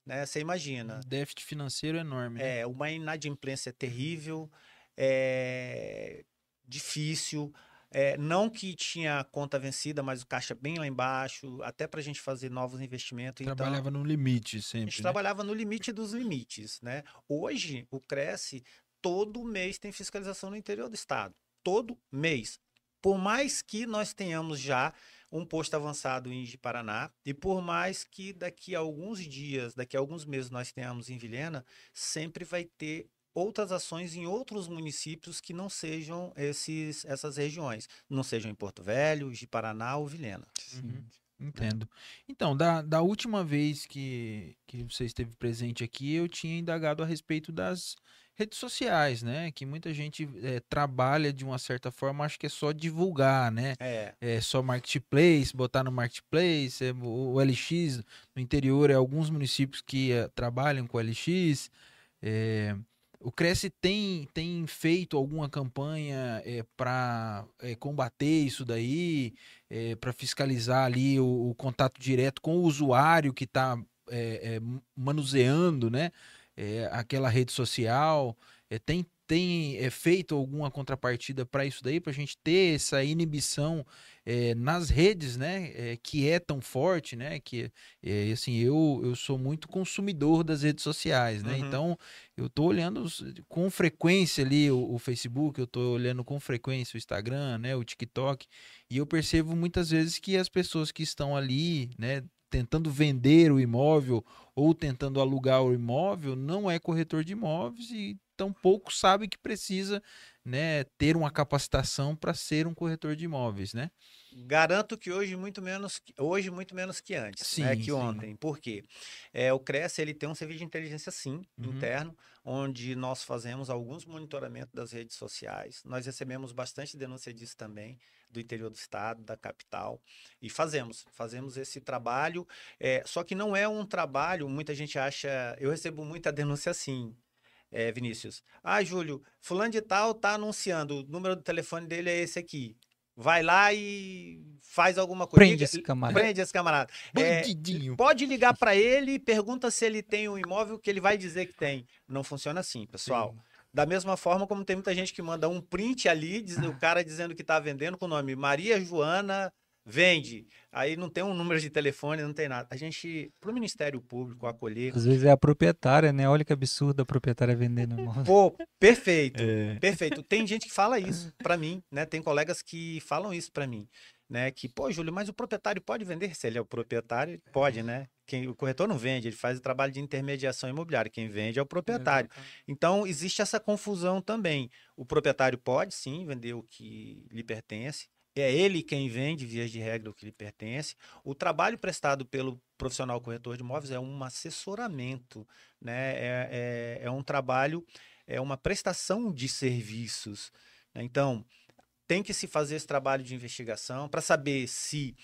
Né? Você imagina. Déficit financeiro enorme. né? É, uma inadimplência terrível, é, difícil. é, não que tinha conta vencida, mas o caixa bem lá embaixo, até para a gente fazer novos investimentos. Então, Trabalhava no limite a sempre. gente né? trabalhava no limite dos limites, né? Hoje, o Cresce, todo mês tem fiscalização no interior do estado. Todo mês. Por mais que nós tenhamos já um posto avançado em Paraná, e por mais que daqui a alguns dias, daqui a alguns meses nós tenhamos em Vilhena, sempre vai ter outras ações em outros municípios que não sejam esses, essas regiões. Não sejam em Porto Velho, Paraná ou Vilhena. Uhum. Entendo. Então, da, da última vez que, que você esteve presente aqui, eu tinha indagado a respeito das redes sociais, né? Que muita gente eh, trabalha de uma certa forma, acho que é só divulgar, né? É, É só marketplace, botar no marketplace, é, o, o LX no interior, é alguns municípios que eh, trabalham com LX. é, o Cresce tem, tem feito alguma campanha é, para é, combater isso daí, é, para fiscalizar ali o, o, contato direto com o usuário que está é, é, manuseando né, é, aquela rede social? tem tem é, feito alguma contrapartida para isso daí, para a gente ter essa inibição é, nas redes, né, é, que é tão forte, né, que assim eu, eu sou muito consumidor das redes sociais, né, uhum. então eu estou olhando com frequência ali o, o Facebook, eu estou olhando com frequência o Instagram, né, o TikTok, e eu percebo muitas vezes que as pessoas que estão ali, né, tentando vender o imóvel ou tentando alugar o imóvel não é corretor de imóveis e tampouco sabe que precisa né, ter uma capacitação para ser um corretor de imóveis, né? Garanto que hoje muito menos, hoje muito menos que antes, né, sim, né, que sim. ontem. Por quê? É, o Cresce ele tem um serviço de inteligência sim, uhum. interno, onde nós fazemos alguns monitoramentos das redes sociais. Nós recebemos bastante denúncia disso também, do interior do estado, da capital, e fazemos, fazemos esse trabalho. É, só que não é um trabalho, muita gente acha, eu recebo muita denúncia assim, é, Vinícius. Ah, Júlio, fulano de tal tá anunciando, o número do telefone dele é esse aqui. Vai lá e faz alguma coisa. Prende esse camarada. Prende esse camarada. É, pode ligar para ele e pergunta se ele tem um imóvel que ele vai dizer que tem. Não funciona assim, pessoal. Sim. Da mesma forma como tem muita gente que manda um print ali, diz, o cara dizendo que está vendendo com o nome Maria Joana vende. Aí não tem um número de telefone, não tem nada. A gente, para o Ministério Público acolher. Às vezes é a proprietária, né? Olha que absurdo a proprietária vendendo imóvel. Pô, perfeito, é. perfeito. Tem gente que fala isso para mim, né? Tem colegas que falam isso para mim, né? Que, pô, Júlio, mas o proprietário pode vender? Se ele é o proprietário, pode, né? Quem, o corretor não vende, ele faz o trabalho de intermediação imobiliária. Quem vende é o proprietário. Então, existe essa confusão também. O proprietário pode, sim, vender o que lhe pertence, é ele quem vende, via de regra, o que lhe pertence. O trabalho prestado pelo profissional corretor de imóveis é um assessoramento, né? é, é, é um trabalho, é uma prestação de serviços. Né? Então, tem que se fazer esse trabalho de investigação para saber se.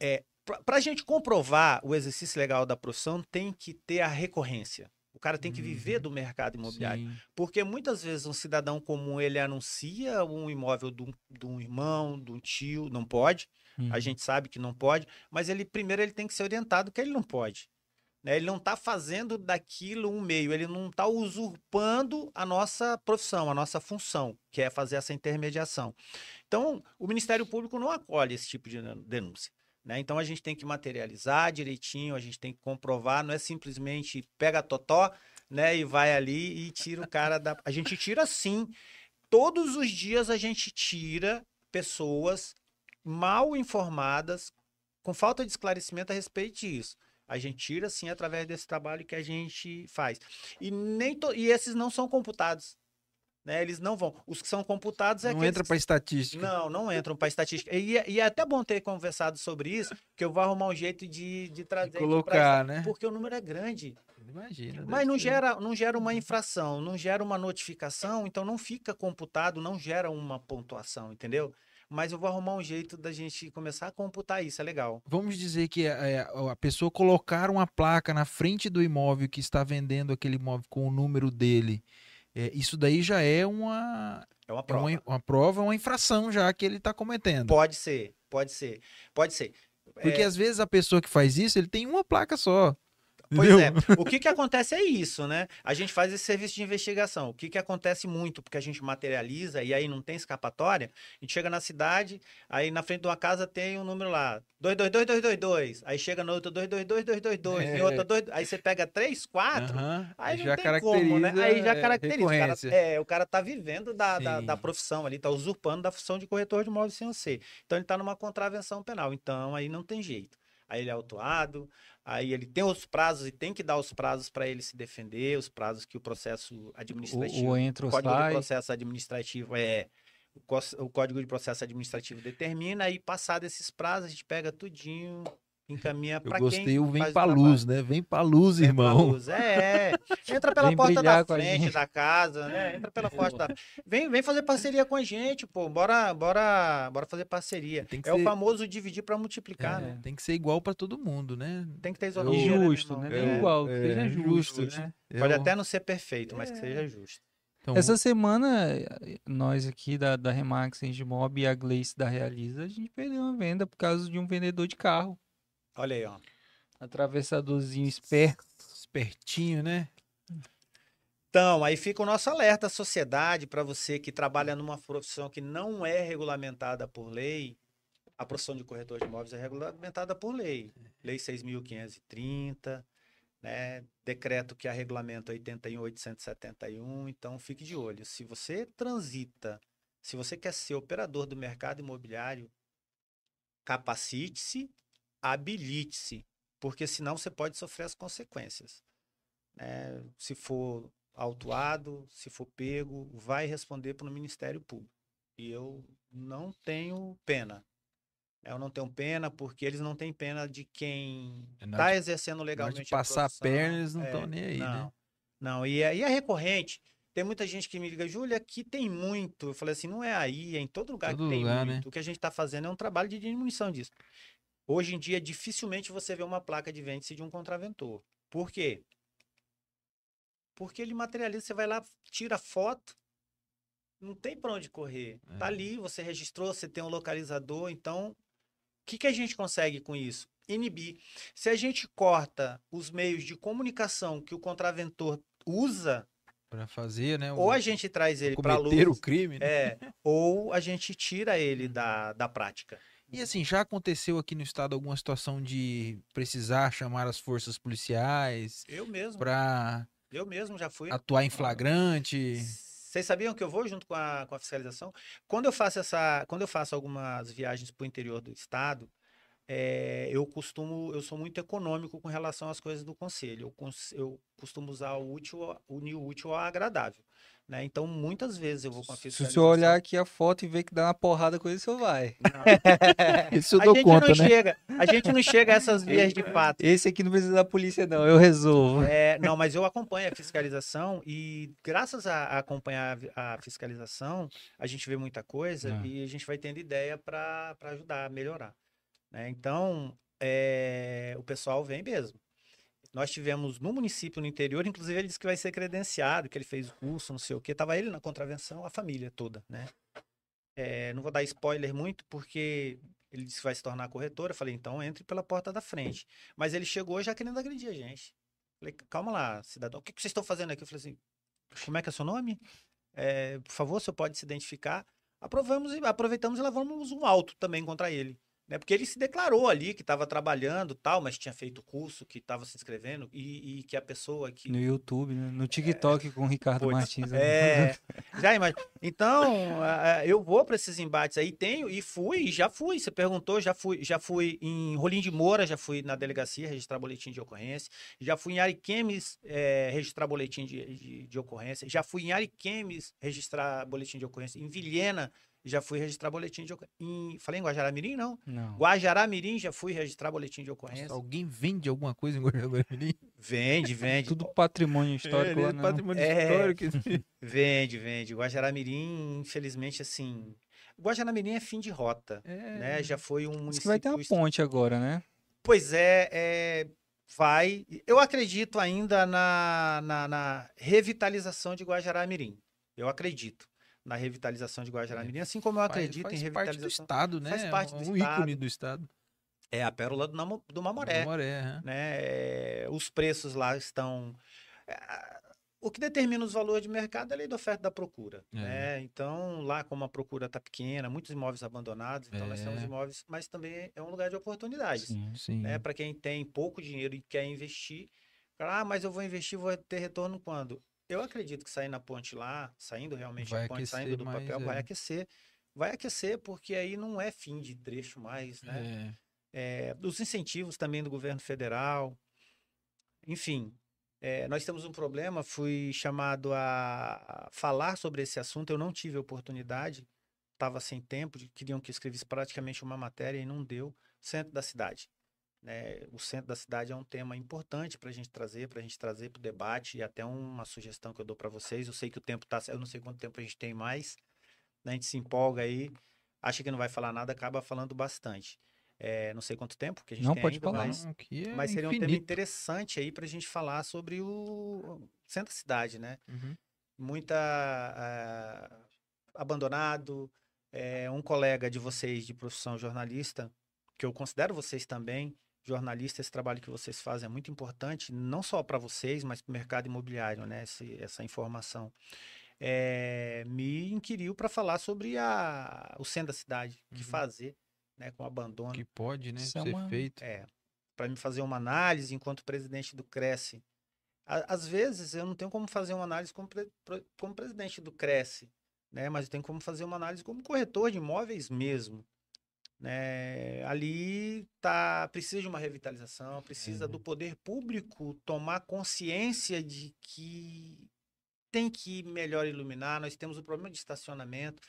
É, para a gente comprovar o exercício legal da profissão, tem que ter a recorrência. O cara tem que viver uhum. do mercado imobiliário. Sim. Porque muitas vezes um cidadão comum ele anuncia um imóvel de um, de um irmão, de um tio, não pode. Uhum. A gente sabe que não pode, mas ele primeiro ele tem que ser orientado que ele não pode. Né? Ele não está fazendo daquilo um meio, ele não está usurpando a nossa profissão, a nossa função, que é fazer essa intermediação. Então, o Ministério Público não acolhe esse tipo de denúncia. Né? Então a gente tem que materializar direitinho, a gente tem que comprovar, não é simplesmente pega totó né, e vai ali e tira o cara da. A gente tira sim. Todos os dias a gente tira pessoas mal informadas, com falta de esclarecimento a respeito disso. A gente tira sim através desse trabalho que a gente faz. E, nem to... e esses não são computados. Né, eles não vão. Os que são computados é Não entra para estatística. Não, não entram para estatística. E, e, é até bom ter conversado sobre isso, que eu vou arrumar um jeito de, de trazer. De colocar, né? Porque o número é grande. Imagina. Mas não gera, não gera uma infração, não gera uma notificação, então não fica computado, não gera uma pontuação, entendeu? Mas eu vou arrumar um jeito da gente começar a computar isso, é legal. Vamos dizer que a, é, é, a pessoa colocar uma placa na frente do imóvel que está vendendo aquele imóvel com o número dele é, isso daí já é uma. É uma prova. É uma, uma prova, uma infração já que ele está cometendo. Pode ser, pode ser, pode ser. Porque é... às vezes a pessoa que faz isso, ele tem uma placa só. Pois é. O que, que (laughs) acontece é isso, né? A gente faz esse serviço de investigação. O que, que acontece muito, porque a gente materializa e aí não tem escapatória, a gente chega na cidade, aí na frente de uma casa tem um número lá, 222222. Aí chega no outro 222222, é. em outro 2, aí você pega 3, 4, uhum. aí já tem como, né? Aí já é, caracteriza. O cara, é, o cara tá vivendo da, da, da, profissão ali, tá usurpando da função de corretor de imóveis sem ser. Então ele tá numa contravenção penal. Então aí não tem jeito aí ele é autuado, aí ele tem os prazos e tem que dar os prazos para ele se defender, os prazos que o processo administrativo, o, o, entra, o código sai. de processo administrativo é o código de processo administrativo determina e passado esses prazos a gente pega tudinho encaminha para quem. Eu gostei o vem para luz, né? Vem para luz, vem irmão. Luz. É, é, entra pela vem porta da frente da casa, né? Entra pela (laughs) porta da Vem, vem fazer parceria com a gente, pô. Bora, bora, bora fazer parceria. é ser... o famoso dividir para multiplicar, é, né? Tem que ser igual para todo mundo, né? Tem que ter isonomia. Justo, né? É, igual, é, seja justo, justo né? Pode até não ser perfeito, mas que seja justo. Então, Essa semana, nós aqui da, da Remax Engimob e a Gleice da Realiza, a gente perdeu uma venda por causa de um vendedor de carro. Olha aí, ó. Atravessadorzinho esperto. espertinho, né? Então, aí fica o nosso alerta à sociedade para você que trabalha numa profissão que não é regulamentada por lei. A profissão de corretor de imóveis é regulamentada por lei. Lei 6.530, né? Decreto que a regulamento 81.871. Então, fique de olho. Se você transita, se você quer ser operador do mercado imobiliário, capacite-se, habilite-se, porque senão você pode sofrer as consequências. né? Se for autuado, se for pego, vai responder para o Ministério Público. E eu não tenho pena. Eu não tenho pena porque eles não têm pena de quem É está de- exercendo legalmente de passar a perna, eles não É, estão nem aí, não, né? Não, e é, e é recorrente. Tem muita gente que me liga, Júlia, aqui tem muito. Eu falei assim, não é aí, é em todo lugar Todo que tem lugar, né? muito. O que a gente está fazendo é um trabalho de diminuição disso. Hoje em dia, dificilmente você vê uma placa de vende-se de um contraventor. Por quê? Porque ele materializa, você vai lá, tira foto, não tem para onde correr. Tá É. ali, você registrou, você tem um localizador, então o que, que a gente consegue com isso? Inibir. Se a gente corta os meios de comunicação que o contraventor usa, Pra fazer, né? o- ou a gente traz ele para luz, o crime, né? é, ou a gente tira ele da, da prática. E assim, já aconteceu aqui no estado alguma situação de precisar chamar as forças policiais Eu mesmo, pra eu mesmo já fui. atuar em flagrante? Vocês sabiam que eu vou junto com a, com a fiscalização? Quando eu faço essa, quando eu faço algumas viagens para o interior do estado, é, eu costumo, eu sou muito econômico com relação às coisas do conselho. Eu, eu costumo usar o útil, unir o útil ao agradável, né? Então, muitas vezes eu vou com a Se o fiscalização. senhor olhar aqui a foto e ver que dá uma porrada com ele, o senhor vai. (laughs) Isso eu a dou gente conta, não né? chega, a gente não chega a essas (laughs) vias de fato. Esse aqui não precisa da polícia, não. Eu resolvo. É, não, mas eu acompanho a fiscalização e graças a, a acompanhar a, fiscalização, a gente vê muita coisa Ah. e a gente vai tendo ideia para ajudar a melhorar. né? Então, é, o pessoal vem mesmo. Nós tivemos no município, no interior, inclusive ele disse que vai ser credenciado, que ele fez o curso, não sei o quê. Tava ele na contravenção, a família toda, né? É, não vou dar spoiler muito, porque ele disse que vai se tornar corretor. Eu falei, então entre pela porta da frente. Mas ele chegou já querendo agredir a gente. Falei, calma lá, cidadão, o que, que vocês estão fazendo aqui? Eu falei assim, como é que é seu nome? É, por favor, o senhor pode se identificar? Aprovamos e aproveitamos e levamos um alto também contra ele. Né? Porque ele se declarou ali que estava trabalhando tal, mas tinha feito curso, que estava se inscrevendo e, e que a pessoa que No YouTube, né? no TikTok com o Ricardo Putz, Martins. né? é, (laughs) já imagina. Então, eu vou para esses embates aí, tenho e fui, e já fui. Você perguntou, já fui, já fui em Rolim de Moura, já fui na delegacia registrar boletim de ocorrência, já fui em Ariquemes eh, registrar boletim de, de, de ocorrência, já fui em Ariquemes registrar boletim de ocorrência, em Vilhena já fui registrar boletim de ocorrência. Em, falei em Guajará-Mirim, não? Não. Guajará-Mirim já fui registrar boletim de Nossa, ocorrência. alguém vende alguma coisa em Guarani? Vende, (laughs) vende. Tudo patrimônio histórico lá, é, não. patrimônio É. histórico. (laughs) Vende, vende. Guajará-Mirim, infelizmente, assim. Guajará-Mirim é fim de rota, É, né? Já foi um Diz município. que vai ter uma ponte agora, né? Pois é, é, vai. Eu acredito ainda na, na, na revitalização de Guajará-Mirim. Eu acredito na revitalização de Guajará-Mirim, assim como eu faz- acredito faz em parte do revitalização. estado, né? Faz parte do um estado. ícone do estado. É a pérola do, do Mamoré. Mamoré, né? É, Os preços lá estão. é, O que determina os valores de mercado é a lei da oferta e da procura. É. né? Então, lá como a procura está pequena, muitos imóveis abandonados, então nós temos É. imóveis, mas também é um lugar de oportunidades. Sim. Sim. Né? Para quem tem pouco dinheiro e quer investir, ah, mas eu vou investir, vou ter retorno quando? Eu acredito que sair na ponte lá, saindo realmente Vai a ponte, aquecer saindo do papel, é. vai aquecer. Vai aquecer, porque aí não é fim de trecho mais, né? É. é, os incentivos também do governo federal. Enfim, é, nós temos um problema. Fui chamado a falar sobre esse assunto, eu não tive oportunidade, estava sem tempo, queriam que eu escrevesse praticamente uma matéria e não deu. Centro da cidade. Né? O centro da cidade é um tema importante para a gente trazer, para a gente trazer para o debate e até uma sugestão que eu dou para vocês. Eu sei que o tempo está, eu não sei quanto tempo a gente tem mais, né? a gente se empolga aí, acha que não vai falar nada, acaba falando bastante. É, não sei quanto tempo que a gente Não, tem pode ainda, falar. mas, Não, é mas seria um tema infinito. interessante aí para a gente falar sobre o centro da cidade, né? Uhum. muita ah, abandonado. É, um colega de vocês de profissão jornalista, que eu considero vocês também jornalista, esse trabalho que vocês fazem é muito importante, não só para vocês, mas para o mercado imobiliário, né? Esse, essa informação. É, me inquiriu para falar sobre a, o centro da cidade, o que Uhum. fazer né, com abandono. Que pode, né, Isso é ser uma- feito. É, para me fazer uma análise enquanto presidente do Cresce. À- Às vezes eu não tenho como fazer uma análise como, pre- como presidente do Cresce, né? Mas eu tenho como fazer uma análise como corretor de imóveis mesmo. Né? Ali tá, precisa de uma revitalização, precisa É. do poder público tomar consciência de que tem que melhor iluminar. Nós temos o problema de estacionamento.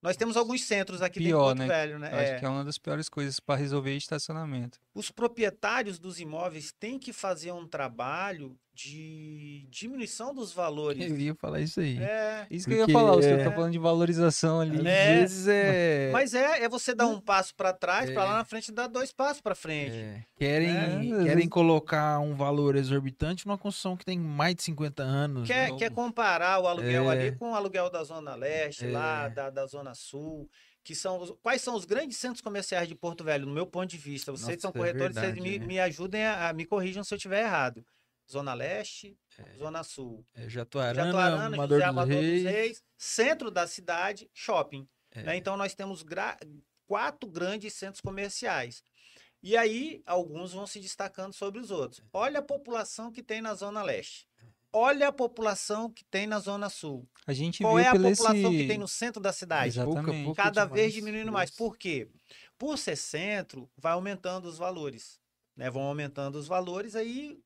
Nós temos alguns centros aqui dentro Pior, Porto né? Velho, né? Eu É acho que é uma das piores coisas para resolver é estacionamento. os proprietários dos imóveis têm que fazer um trabalho de diminuição dos (laughs) valores. Eu ia falar isso aí. É, Isso que eu ia falar, o senhor é, tá falando de valorização ali. Às É. vezes é, mas é, é você dar um passo para trás, para É. lá na frente dar dois passos para frente. é, querem, É, às querem colocar um valor exorbitante numa construção que tem mais de 50 anos. Quer, né? quer comparar o aluguel É. ali com o aluguel da Zona Leste, É. lá da, da Zona Sul, que são os- quais são os grandes centros comerciais de Porto Velho, no meu ponto de vista. Vocês Nossa, são é corretores, vocês verdade, me, é. me ajudem a, a- me corrijam se eu estiver errado. Zona Leste, Zona Sul. É, Jatuarana, Jatuarana, Amador José dos Amador Reis. dos Reis, centro da cidade, shopping. É. né? Então nós temos gra- quatro grandes centros comerciais. E aí alguns vão se destacando sobre os outros. Olha a população que tem na Zona Leste. Olha a população que tem na Zona Sul. A gente Qual viu é a população esse... que tem no centro da cidade? Exatamente. Pouca, pouca Cada demais. vez diminuindo mais. Por quê? Por ser centro, vai aumentando os valores. Né? Vão aumentando os valores, aí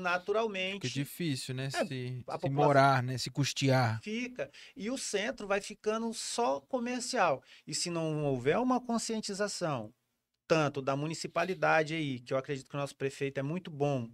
naturalmente Fica difícil, né? É, se, se morar, né? Se custear. fica e o centro vai ficando só comercial. E se não houver uma conscientização, tanto da municipalidade aí, que eu acredito que o nosso prefeito é muito bom,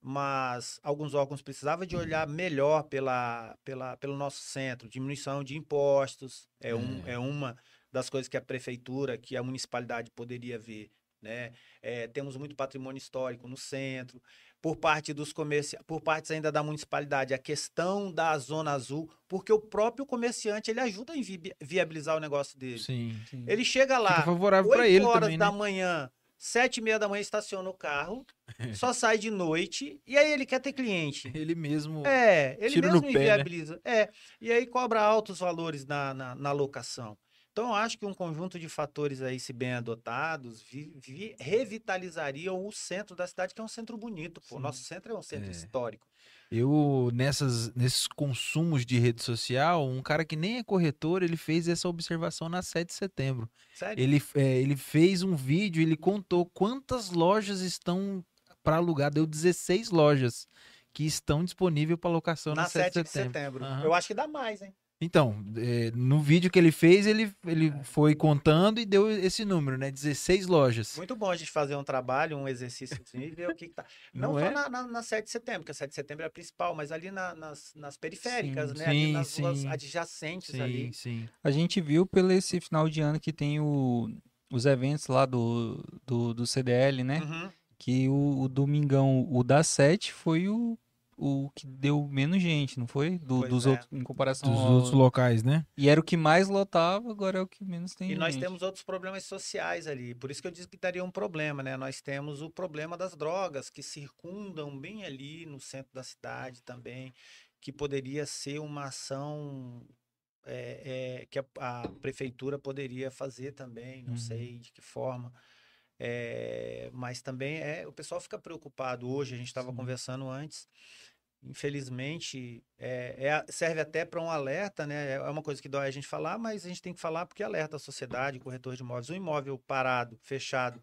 mas alguns órgãos precisavam de olhar melhor pela, pela, pelo nosso centro, diminuição de impostos, é, um, é uma das coisas que a prefeitura, que a municipalidade poderia ver. Né? É, temos muito patrimônio histórico no centro, por parte dos comerciantes, por partes ainda da municipalidade, a questão da zona azul, porque o próprio comerciante ele ajuda a invi- viabilizar o negócio dele. Sim. Sim. Ele chega Fica lá, favorável para 8 ele horas também, da né? manhã, sete e meia da manhã, estaciona o carro, (laughs) só sai de noite, e aí ele quer ter cliente. Ele mesmo. É, ele mesmo no pé, né? inviabiliza. É, e aí cobra altos valores na, na, na locação. Então, eu acho que um conjunto de fatores aí, se bem adotados, vi- vi- revitalizariam o centro da cidade, que é um centro bonito. Sim. Nosso centro é um centro É. histórico. Eu, nessas, nesses consumos de rede social, um cara que nem é corretor, ele fez essa observação na 7 de setembro. Sério? Ele, é, ele fez um vídeo, ele contou quantas lojas estão para alugar. Deu 16 lojas que estão disponíveis para locação na, na 7 7 de setembro. Aham. Eu acho que dá mais, hein? Então, é, no vídeo que ele fez, ele, ele foi contando e deu esse número, né? 16 lojas. Muito bom a gente fazer um trabalho, um exercício assim, e ver o que, que tá. (laughs) Não, Não só é? na, na, na 7 de setembro, porque a 7 de setembro é a principal, mas ali na- nas, nas periféricas, Sim, né? ali sim, nas ruas sim. adjacentes Sim, ali. sim. A gente viu pelo esse final de ano que tem o, os eventos lá do, do, do CDL, né? Uhum. Que o, o Domingão, o da 7 foi o, o que deu menos gente, não foi? Do- dos é. outros, em comparação Dos ao- outros locais, né? E era o que mais lotava, agora é o que menos tem E nós gente. temos outros problemas sociais ali. Por isso que eu disse que daria um problema, né? Nós temos o problema das drogas que circundam bem ali no centro da cidade também, que poderia ser uma ação é, é, que a, a prefeitura poderia fazer também, não Uhum. sei de que forma. É, mas também é, o pessoal fica preocupado hoje, a gente estava conversando antes. Infelizmente, é, é a- serve até para um alerta, né? É uma coisa que dói a gente falar, mas a gente tem que falar porque alerta a sociedade, corretor de imóveis. Um imóvel parado, fechado,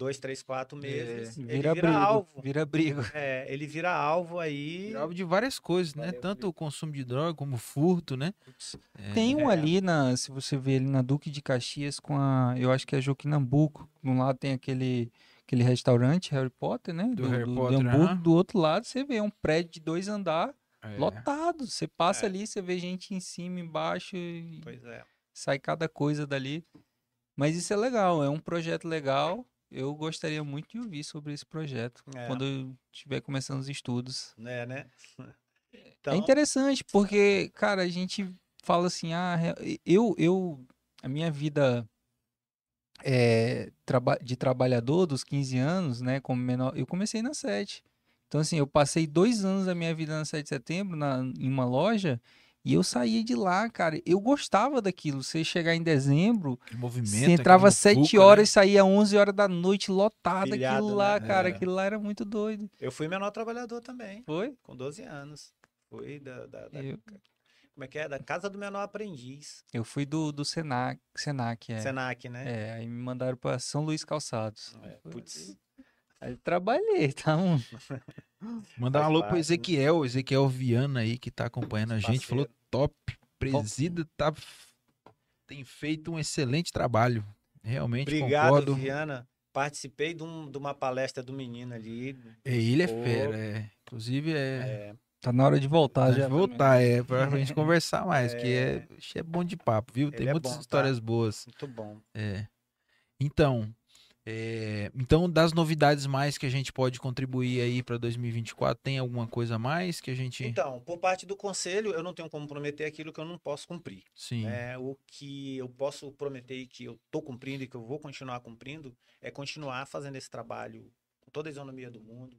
dois, três, quatro meses, ele Vira, vira brigo, alvo. vira brigo. É, ele vira alvo aí. Alvo de várias coisas, né? Valeu, Tanto o consumo de droga como furto, né? É, Tem um É. ali, na, se você ver ali na Duque de Caxias com a, eu acho que é Joquinambuco. De um lado tem aquele, aquele restaurante Harry Potter, né? Do Harry de Potter, Hamburgo. aham. Do outro lado você vê um prédio de dois andar é. lotado. Você passa É. ali, você vê gente em cima, embaixo e Pois é. sai cada coisa dali. Mas isso é legal, é um projeto legal. Eu gostaria muito de ouvir sobre esse projeto É. quando eu estiver começando os estudos. É, né? Então, É interessante, porque, cara, a gente fala assim, ah, eu, eu, a minha vida é, de trabalhador dos 15 anos, né, como menor, eu comecei na 7. Então, assim, eu passei dois anos da minha vida na 7 de setembro, na, em uma loja, e eu saía de lá, cara, eu gostava daquilo, você chegar em dezembro, Aquele movimento. você entrava às aquele 7 muvuca, horas né? e saía às 11 horas da noite, lotado Pilhado, aquilo lá, né? cara, É. aquilo lá era muito doido. eu fui menor trabalhador também, Foi? com 12 anos. Fui da, da- da- Eu, como é que é? Da Casa do Menor Aprendiz, eu fui do, do Senac, Senac, é. Senac, né? É, aí me mandaram pra São Luís Calçados. É, putz, Aí eu trabalhei, (laughs) tá? Um... Mandar um alô pro parte, né? Ezequiel, Ezequiel Viana aí que tá acompanhando a gente. Falou top. Presida tá, tem feito um excelente trabalho. Realmente Obrigado, concordo. Viana. Participei de, um- de uma palestra do menino ali. É, ele é Pô, fera, é. Inclusive é. é, Tá na hora de voltar já. Vai voltar, é, pra gente conversar mais, que é, É. é bom de papo, viu? Tem Ele é muitas bom, tá? histórias boas. muito bom. É. Então, é, então das novidades mais que a gente pode contribuir aí para 2024, tem alguma coisa a mais que a gente, Então, por parte do conselho, eu não tenho como prometer aquilo que eu não posso cumprir. sim, né? O que eu posso prometer e que eu estou cumprindo e que eu vou continuar cumprindo é continuar fazendo esse trabalho com toda a isonomia do mundo,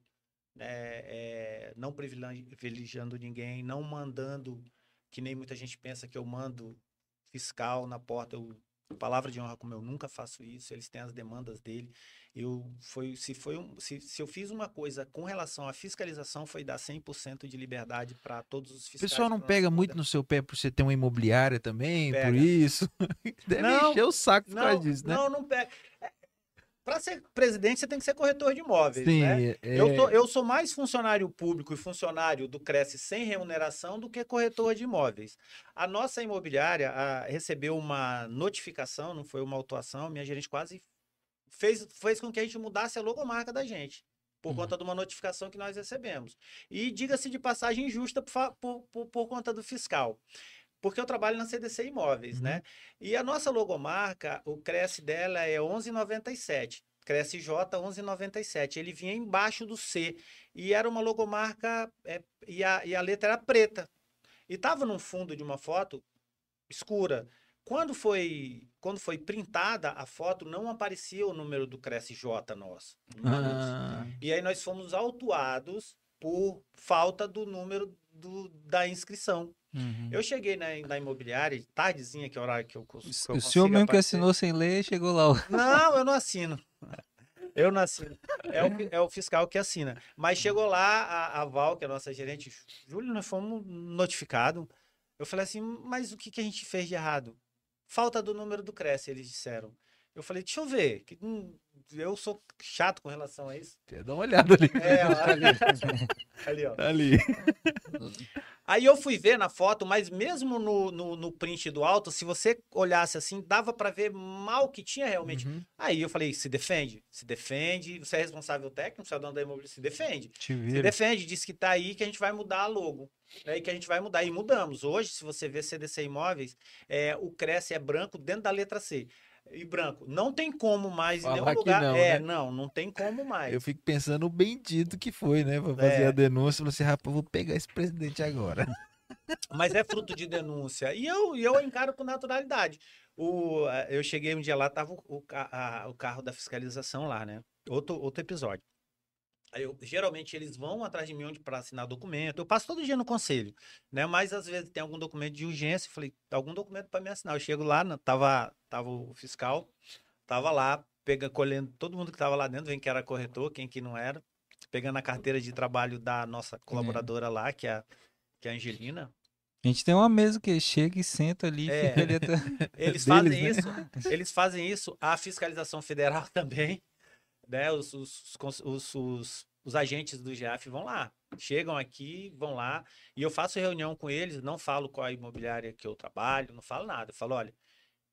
né? É, não privilegi- privilegiando ninguém, não mandando, que nem muita gente pensa que eu mando fiscal na porta. Eu, palavra de honra, como eu nunca faço isso, eles têm as demandas dele. Eu foi, se, foi um, se, se eu fiz uma coisa com relação à fiscalização, foi dar 100% de liberdade para todos os O fiscais. pessoal não pega muito no seu pé por você ter uma imobiliária também, por Pega. isso. (laughs) Deve Não, encher o saco por causa Não, disso, né? não, não pega. Para ser presidente, você tem que ser corretor de imóveis, Sim, né? é, Eu, tô- eu sou mais funcionário público e funcionário do Cresce sem remuneração do que corretor de imóveis. A nossa imobiliária a, recebeu uma notificação, não foi uma autuação, minha gerente quase fez, fez com que a gente mudasse a logomarca da gente, por Uhum. conta de uma notificação que nós recebemos. E diga-se de passagem injusta por, por, por conta do fiscal. Porque eu trabalho na CDC Imóveis, Uhum. né? E a nossa logomarca, o Cresce dela é 1197. Cresce J 1197. Ele vinha embaixo do C. E era uma logomarca, é, e, a, e a letra era preta. E estava num fundo de uma foto escura. Quando foi, quando foi printada a foto, não aparecia o número do Cresce J nosso. Ah, E aí nós fomos autuados por falta do número do, da inscrição. Uhum. Eu cheguei na, na imobiliária, tardezinha, que é o horário que eu, que eu O senhor mesmo que aparecer. assinou sem ler, chegou lá. (laughs) Não, eu não assino. Eu não assino. É o, é o fiscal que assina. Mas chegou lá a, a Val, que é a nossa gerente, Júlio, nós fomos notificados. Eu falei assim, mas o que, que a gente fez de errado? Falta do número do Cresce, eles disseram. Eu falei, deixa eu ver. que, hum, eu sou chato com relação a isso. dá uma olhada ali. É, ó, (laughs) ali. ali, ó. ali. Aí eu fui ver na foto, mas mesmo no, no, no print do alto, se você olhasse assim, dava pra ver mal que tinha realmente. Uhum. Aí eu falei, se defende, se defende, você é responsável técnico, você é dono da imobiliária, se defende. Te Se defende, disse que tá aí, que a gente vai mudar a logo. Né, e que a gente vai mudar. E mudamos. Hoje, se você ver CDC Imóveis, é, o Cresce é branco dentro da letra C. E branco. Não tem como mais em nenhum lugar. não, é, né? não, não tem como mais. Eu fico pensando o bendito que foi, né? Pra fazer É. a denúncia. Falei assim, rapaz, vou pegar esse presidente agora. (laughs) Mas é fruto de denúncia. E eu, eu encaro com naturalidade. O, eh, eu cheguei um dia lá, tava o, a- o carro da fiscalização lá, né? Outro, outro episódio. Eu- geralmente eles vão atrás de mim onde para assinar documento. Eu passo todo dia no conselho, né? Mas às vezes tem algum documento de urgência. Eu falei, algum documento para me assinar. Eu chego lá, na- tava, tava o fiscal, tava lá, pega, colhendo todo mundo que tava lá dentro, vem que era corretor, quem que não era, pegando a carteira de trabalho da nossa colaboradora lá, que é, a- que é a Angelina. A gente tem uma mesa que chega e senta ali É. (laughs) Eles Deles, fazem né? isso, eles fazem isso, a fiscalização federal (laughs) também, né? Os, os, os, os, os agentes do GAF vão lá, chegam aqui, vão lá, e eu faço reunião com eles, não falo qual a imobiliária que eu trabalho, não falo nada. Eu falo, olha,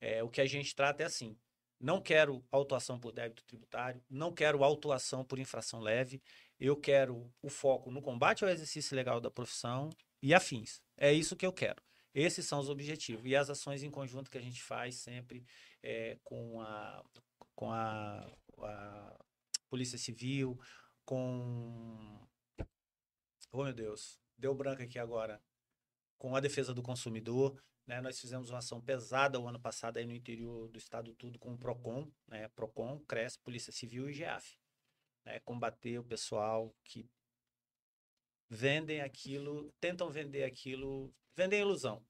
é, o que a gente trata é assim. Não quero autuação por débito tributário, não quero autuação por infração leve, eu quero o foco no combate ao exercício legal da profissão e afins. É isso que eu quero. Esses são os objetivos. E as ações em conjunto que a gente faz sempre é, com, a, com a, a Polícia Civil, com. Oh, meu Deus. deu branco aqui agora com a defesa do consumidor. Né? Nós fizemos uma ação pesada o ano passado aí no interior do estado tudo com o Procon, né? Procon, Cresce, Polícia Civil e GEAF. Né? Combater o pessoal que vendem aquilo, tentam vender aquilo, vendem ilusão.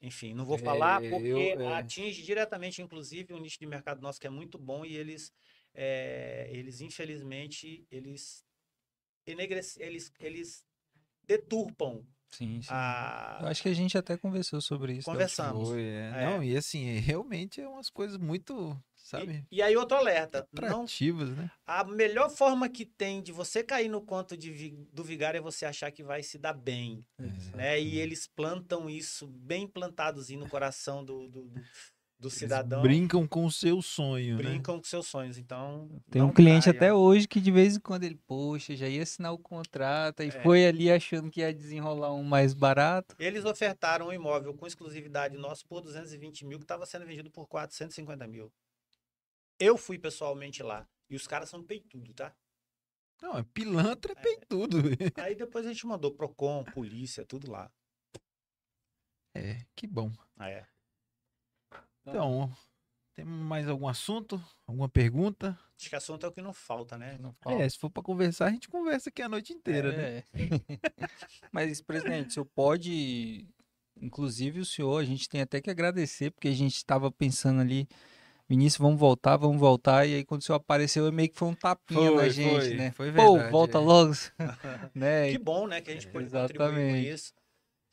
Enfim, não vou falar É, porque eu- é. atinge diretamente, inclusive, um nicho de mercado nosso que é muito bom e eles, é, eles infelizmente, eles, eles, eles deturpam Sim, sim. a... Eu acho que a gente até conversou sobre isso. Conversamos. Foi, é. É. Não, e assim, realmente é umas coisas muito, sabe, E, e aí outro alerta, não, atrativas, né? a melhor forma que tem de você cair no conto de, do vigário é você achar que vai se dar bem, vez. né? E eles plantam isso bem plantadozinho no coração do, do, do- do cidadão. Brincam com o seu sonho, né? brincam com seus sonhos. Então, Tem um cliente caia. até hoje que de vez em quando ele, poxa, já ia assinar o contrato e É. foi ali achando que ia desenrolar um mais barato. Eles ofertaram um imóvel com exclusividade nosso por 220 mil, que estava sendo vendido por 450 mil. Eu fui pessoalmente lá. E os caras são peitudo, tá? Não, é pilantra, é peitudo. (laughs) Aí depois a gente mandou Procon, polícia, tudo lá. É, que bom. Ah, é. Então, tem mais algum assunto? Alguma pergunta? Acho que assunto é o que não falta, né? Não fala. É, se for pra conversar, a gente conversa aqui a noite inteira, né? É. (laughs) Mas, presidente, o senhor pode. Inclusive, o senhor, a gente tem até que agradecer, porque a gente estava pensando ali, Vinícius, vamos voltar, vamos voltar. E aí, quando o senhor apareceu, meio que foi um tapinha Foi, na gente, foi, né? foi Pô, verdade, volta é. logo. (laughs) né? Que bom, né? Que a gente pode contribuir com Exatamente. isso.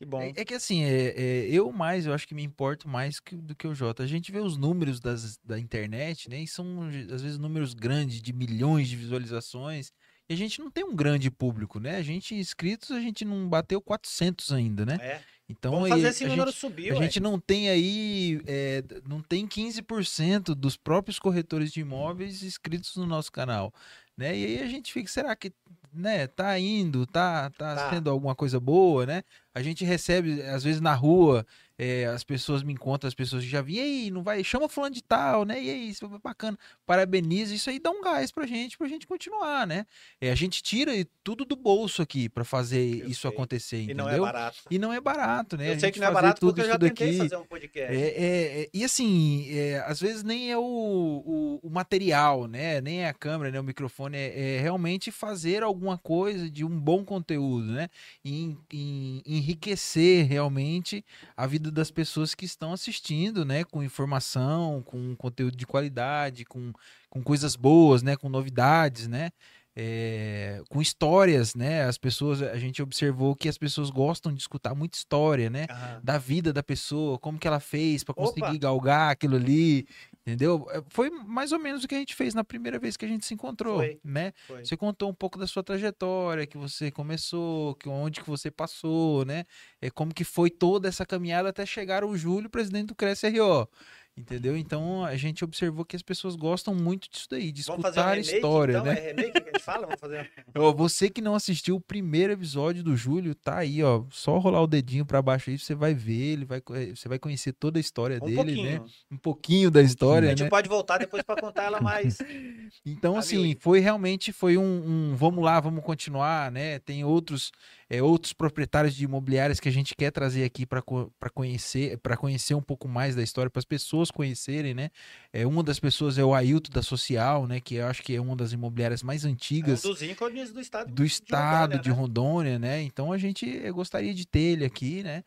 Que bom. É, é que assim, é, é, eu mais, eu acho que me importo mais que- do que o Jota. A gente vê os números das, da internet, né? E são, às vezes, números grandes, de milhões de visualizações. E a gente não tem um grande público, né? A gente, inscritos, a gente não bateu 400 ainda, né? É. Então, Vamos fazer esse a número gente, subir, a ué. gente não tem aí, é, não tem 15% dos próprios corretores de imóveis inscritos no nosso canal, né? E aí a gente fica, será que, né, tá indo, tá, tá, Tá. sendo alguma coisa boa, né? A gente recebe, às vezes na rua, é, as pessoas me encontram, as pessoas já vêm, e aí, não vai, chama fulano de tal, né? E aí, isso é bacana, parabeniza, isso aí dá um gás pra gente, pra gente continuar, né? É, a gente tira tudo do bolso aqui pra fazer Eu isso sei. acontecer, E entendeu? não é barato. E não é barato, né? eu sei que não é barato tudo porque eu já tentei daqui- fazer um podcast. é, é, é, e assim, é, às vezes nem é o, o, o material, né? Nem é a câmera, né? O microfone. É, é realmente fazer alguma coisa de um bom conteúdo, né? E, em- em enriquecer realmente a vida das pessoas que estão assistindo, né? Com informação, com conteúdo de qualidade, com, com coisas boas, né? Com novidades, né? É, com histórias, né? As pessoas, a gente observou que as pessoas gostam de escutar muita história, né? Aham. da vida da pessoa, como que ela fez pra Opa! conseguir galgar aquilo ali, entendeu? É, Foi mais ou menos o que a gente fez na primeira vez que a gente se encontrou, Foi. né? Foi. Você contou um pouco da sua trajetória, que você começou, que onde que você passou, né? É como que foi toda essa caminhada até chegar o Júlio, presidente do Cresce RO. Entendeu? Então a gente observou que as pessoas gostam muito disso daí, de fazer um escutar remake, história, então? né? É remake que a gente fala? Vamos fazer (laughs) você que não assistiu o primeiro episódio do Júlio, tá aí, ó. Só rolar o dedinho pra baixo aí, você vai ver, ele vai, eh, você vai conhecer toda a história um dele, pouquinho. né? Um pouquinho da história, A gente né? pode voltar depois para contar ela mais. (laughs) Então, a assim, foi realmente foi um, um vamos lá, vamos continuar, né? Tem outros é, outros proprietários de imobiliárias que a gente quer trazer aqui para conhecer, para conhecer um pouco mais da história, para as pessoas conhecerem, né? É, uma das pessoas é o Ailton da Social, né? Que eu acho que é uma das imobiliárias mais É um antigas dos ícones do estado. do estado de né? Rondônia, né? Então a gente gostaria de ter ele aqui, né?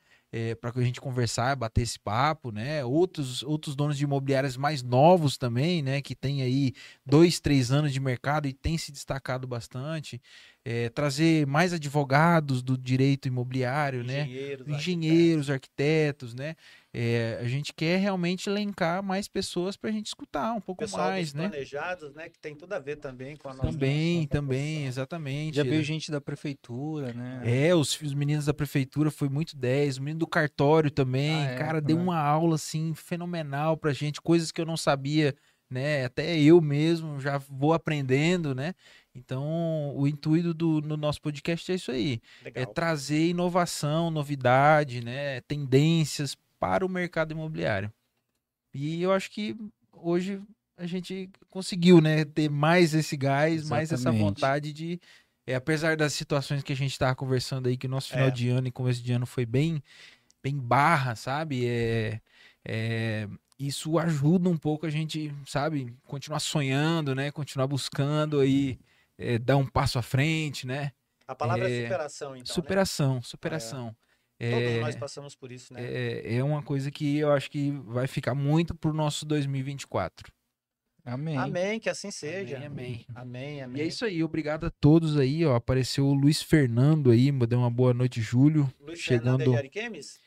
para a gente conversar, bater esse papo, né? Outros, outros donos de imobiliárias mais novos também, né? Que tem aí dois, três anos de mercado e tem se destacado bastante. É, trazer mais advogados do direito imobiliário, né? Engenheiros, Engenheiros, arquitetos, né? É, a gente quer realmente elencar mais pessoas para a gente escutar um pouco pessoal mais, dos né? planejados, né? Que tem tudo a ver também com a nossa Também, nossa também, exatamente. Já veio gente da prefeitura, né? É, os, os meninos da prefeitura foi muito 10, o menino do cartório também, Ah, é, cara, deu também. uma aula assim fenomenal pra gente, coisas que eu não sabia, né? Até eu mesmo já vou aprendendo, né? Então, o intuito do no nosso podcast é isso aí, é Legal. trazer inovação, novidade, né, tendências para o mercado imobiliário. E eu acho que hoje a gente conseguiu, né, ter mais esse gás, mais essa Exatamente. vontade de é, apesar das situações que a gente estava conversando aí, que o nosso final É. de ano e começo de ano foi bem, bem barra, sabe? É, é, isso ajuda um pouco a gente, sabe, continuar sonhando, né? Continuar buscando aí, é, dar um passo à frente, né? A palavra é, É, superação, então. né? superação, superação. Todos É, nós passamos por isso, né? é, é uma coisa que eu acho que vai ficar muito pro nosso 2024. Amém. Amém, que assim seja. Amém, amém. Amém, amém. E é isso aí, obrigado a todos aí, ó. Apareceu o Luiz Fernando aí, deu uma boa noite, Júlio. Luiz chegando- Fernando de Ariquemes?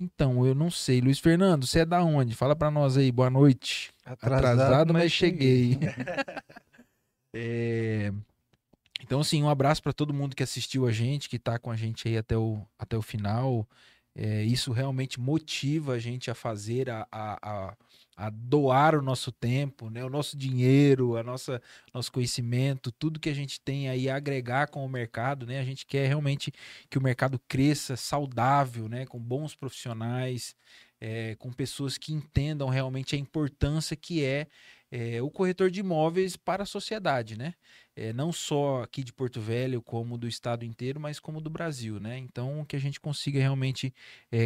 Então, eu não sei. Luiz Fernando, você é da onde? Fala pra nós aí, boa noite. Atrasado, mas cheguei. (laughs) É, Então, assim, um abraço pra todo mundo que assistiu a gente, que tá com a gente aí até o, até o final. É, isso realmente motiva a gente a fazer, a, a, a, a doar o nosso tempo, né? o nosso dinheiro, a nossa, nosso conhecimento, tudo que a gente tem aí a agregar com o mercado. Né? A gente quer realmente que o mercado cresça saudável, né? com bons profissionais, é, com pessoas que entendam realmente a importância que é, é, o corretor de imóveis para a sociedade, né? É, não só aqui de Porto Velho, como do estado inteiro, mas como do Brasil, né? Então, que a gente consiga realmente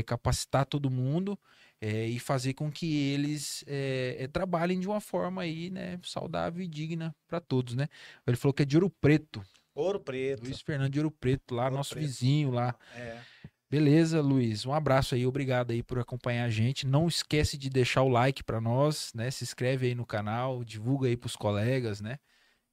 capacitar todo mundo é, e fazer com que eles é, é, trabalhem de uma forma aí, né, saudável e digna para todos, né? Ele falou que é de Ouro Preto, Ouro Preto. Luiz Fernando de Ouro Preto, lá, Ouro nosso Preto. vizinho lá. É. Beleza, Luiz. Um abraço aí, obrigado aí por acompanhar a gente. Não esquece de deixar o like para nós, né? Se inscreve aí no canal, divulga aí pros colegas, né?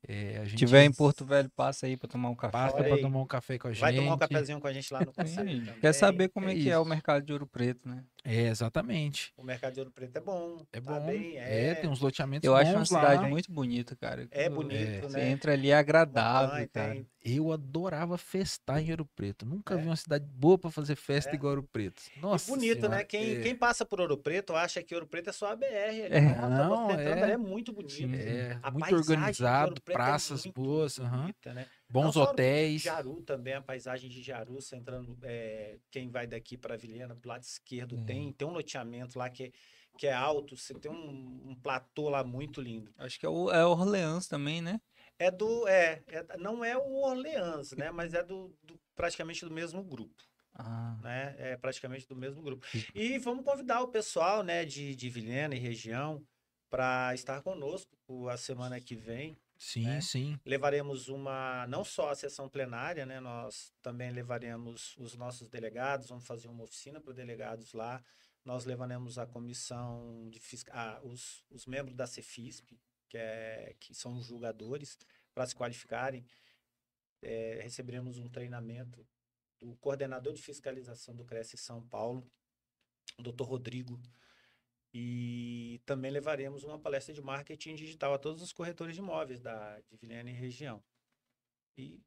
É, a Se gente tiver em Porto Velho, passa aí pra tomar um café. passa para tomar um café com a gente. Vai tomar um cafezinho com a gente lá no Sim, conselho. Quer saber como é é, que é o isso. mercado de Ouro Preto, né? É, exatamente. O mercado de Ouro Preto é bom. É tá bom. bem, é... tem uns loteamentos Eu acho uma lá. cidade muito bonita, cara. É bonito, Você né? entra ali é agradável, Montanha, cara. tem- Eu adorava festar em Ouro Preto. Nunca É. vi uma cidade boa para fazer festa É. igual Ouro Preto. E Nossa bonito, Senhora, né? Quem, é, quem passa por Ouro Preto acha que Ouro Preto é só a BR. ali. É. Nossa, Não, você entrando é. é muito bonito. Sim. é, A muito organizado, é praças muito boas, bonita, né? Bons Não hotéis. Jaru também, a paisagem de Jaru, você entrando, é, quem vai daqui para Vilhena, pro lado esquerdo, Uhum. tem, tem um loteamento lá que, é- que é alto, você tem um, um platô lá muito lindo. Acho que é, o, é Orleans também, né? É do, é, é- não é o Orleans, né, mas é do, do- praticamente do mesmo grupo, Ah, né, é praticamente do mesmo grupo. E vamos convidar o pessoal, né, de, de Vilhena e região para estar conosco a semana que vem, Sim, né? sim. levaremos uma, não só a sessão plenária, né? Nós também levaremos os nossos delegados, vamos fazer uma oficina para delegados lá. Nós levaremos a comissão de fisca... ah, os, os membros da Cefisp, que, é, que são os julgadores, para se qualificarem. É, receberemos um treinamento do coordenador de fiscalização do Cresce São Paulo, o doutor Rodrigo. E também levaremos uma palestra de marketing digital a todos os corretores de imóveis da de Vilhena e região. E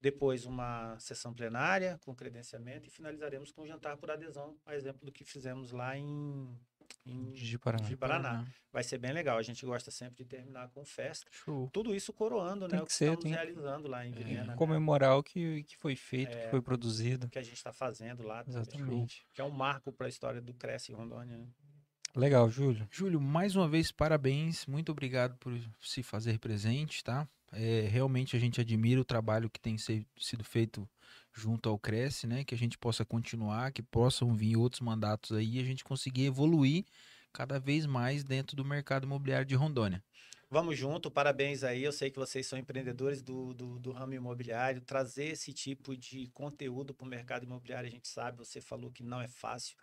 depois uma sessão plenária com credenciamento e finalizaremos com um jantar por adesão, a exemplo do que fizemos lá em, em de Paraná. de Paraná. Vai ser bem legal. A gente gosta sempre de terminar com festa. Show. Tudo isso coroando, Tem né? O que que ser, estamos tem- realizando lá em Vilhena. né? Comemorar o que, que foi feito, É. que foi produzido. O que a gente está fazendo lá. também. Exatamente. Que é um marco para a história do Cresce Rondônia. Legal, Júlio. Júlio, mais uma vez, parabéns. Muito obrigado por se fazer presente, tá? É, realmente a gente admira o trabalho que tem se- sido feito junto ao Cresce, né? Que a gente possa continuar, que possam vir outros mandatos aí e a gente conseguir evoluir cada vez mais dentro do mercado imobiliário de Rondônia. Vamos junto, parabéns aí. Eu sei que vocês são empreendedores do, do, do ramo imobiliário. Trazer esse tipo de conteúdo para o mercado imobiliário, a gente sabe, você falou que não é fácil,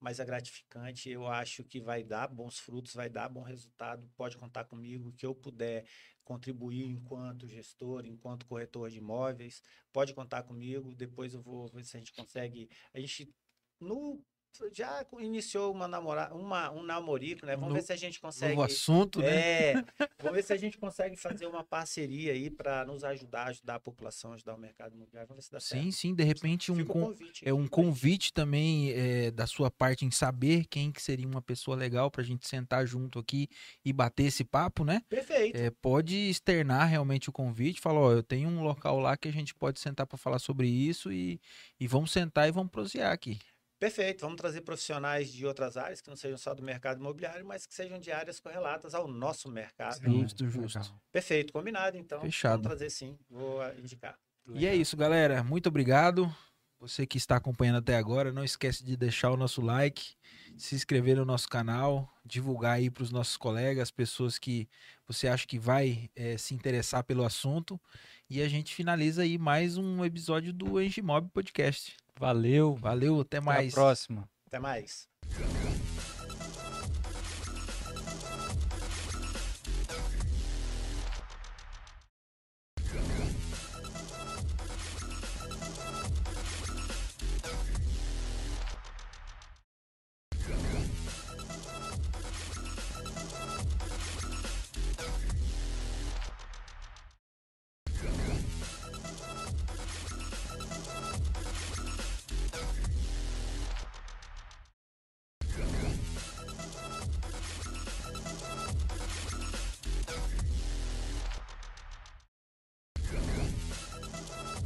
mas é gratificante. Eu acho que vai dar bons frutos, vai dar bom resultado. Pode contar comigo, que eu puder contribuir enquanto gestor, enquanto corretor de imóveis. Pode contar comigo. Depois eu vou ver se a gente consegue. A gente no já iniciou uma namora, uma, um namorico, né? Vamos No- ver se a gente consegue. Novo assunto, né? É, vamos ver se a gente consegue fazer uma parceria aí para nos ajudar, ajudar a população, ajudar o mercado imobiliário. Vamos ver se dá certo. Sim, sim, de repente um, con- convite. é um convite também é, da sua parte em saber quem que seria uma pessoa legal pra gente sentar junto aqui e bater esse papo, né? Perfeito. É, pode externar realmente o convite, falar, ó, eu tenho um local lá que a gente pode sentar para falar sobre isso e, e vamos sentar e vamos prosear aqui. Perfeito. Vamos trazer profissionais de outras áreas, que não sejam só do mercado imobiliário, mas que sejam de áreas correlatas ao nosso mercado. Justo, justo. Perfeito, combinado então. Fechado. Vamos trazer sim, vou indicar. E é isso, galera. Muito obrigado. Você que está acompanhando até agora, não esquece de deixar o nosso like, se inscrever no nosso canal, divulgar aí para os nossos colegas, pessoas que você acha que vai é, se interessar pelo assunto. E a gente finaliza aí mais um episódio do Engimob Podcast. Valeu. Valeu, até mais. Até a próxima. Até mais.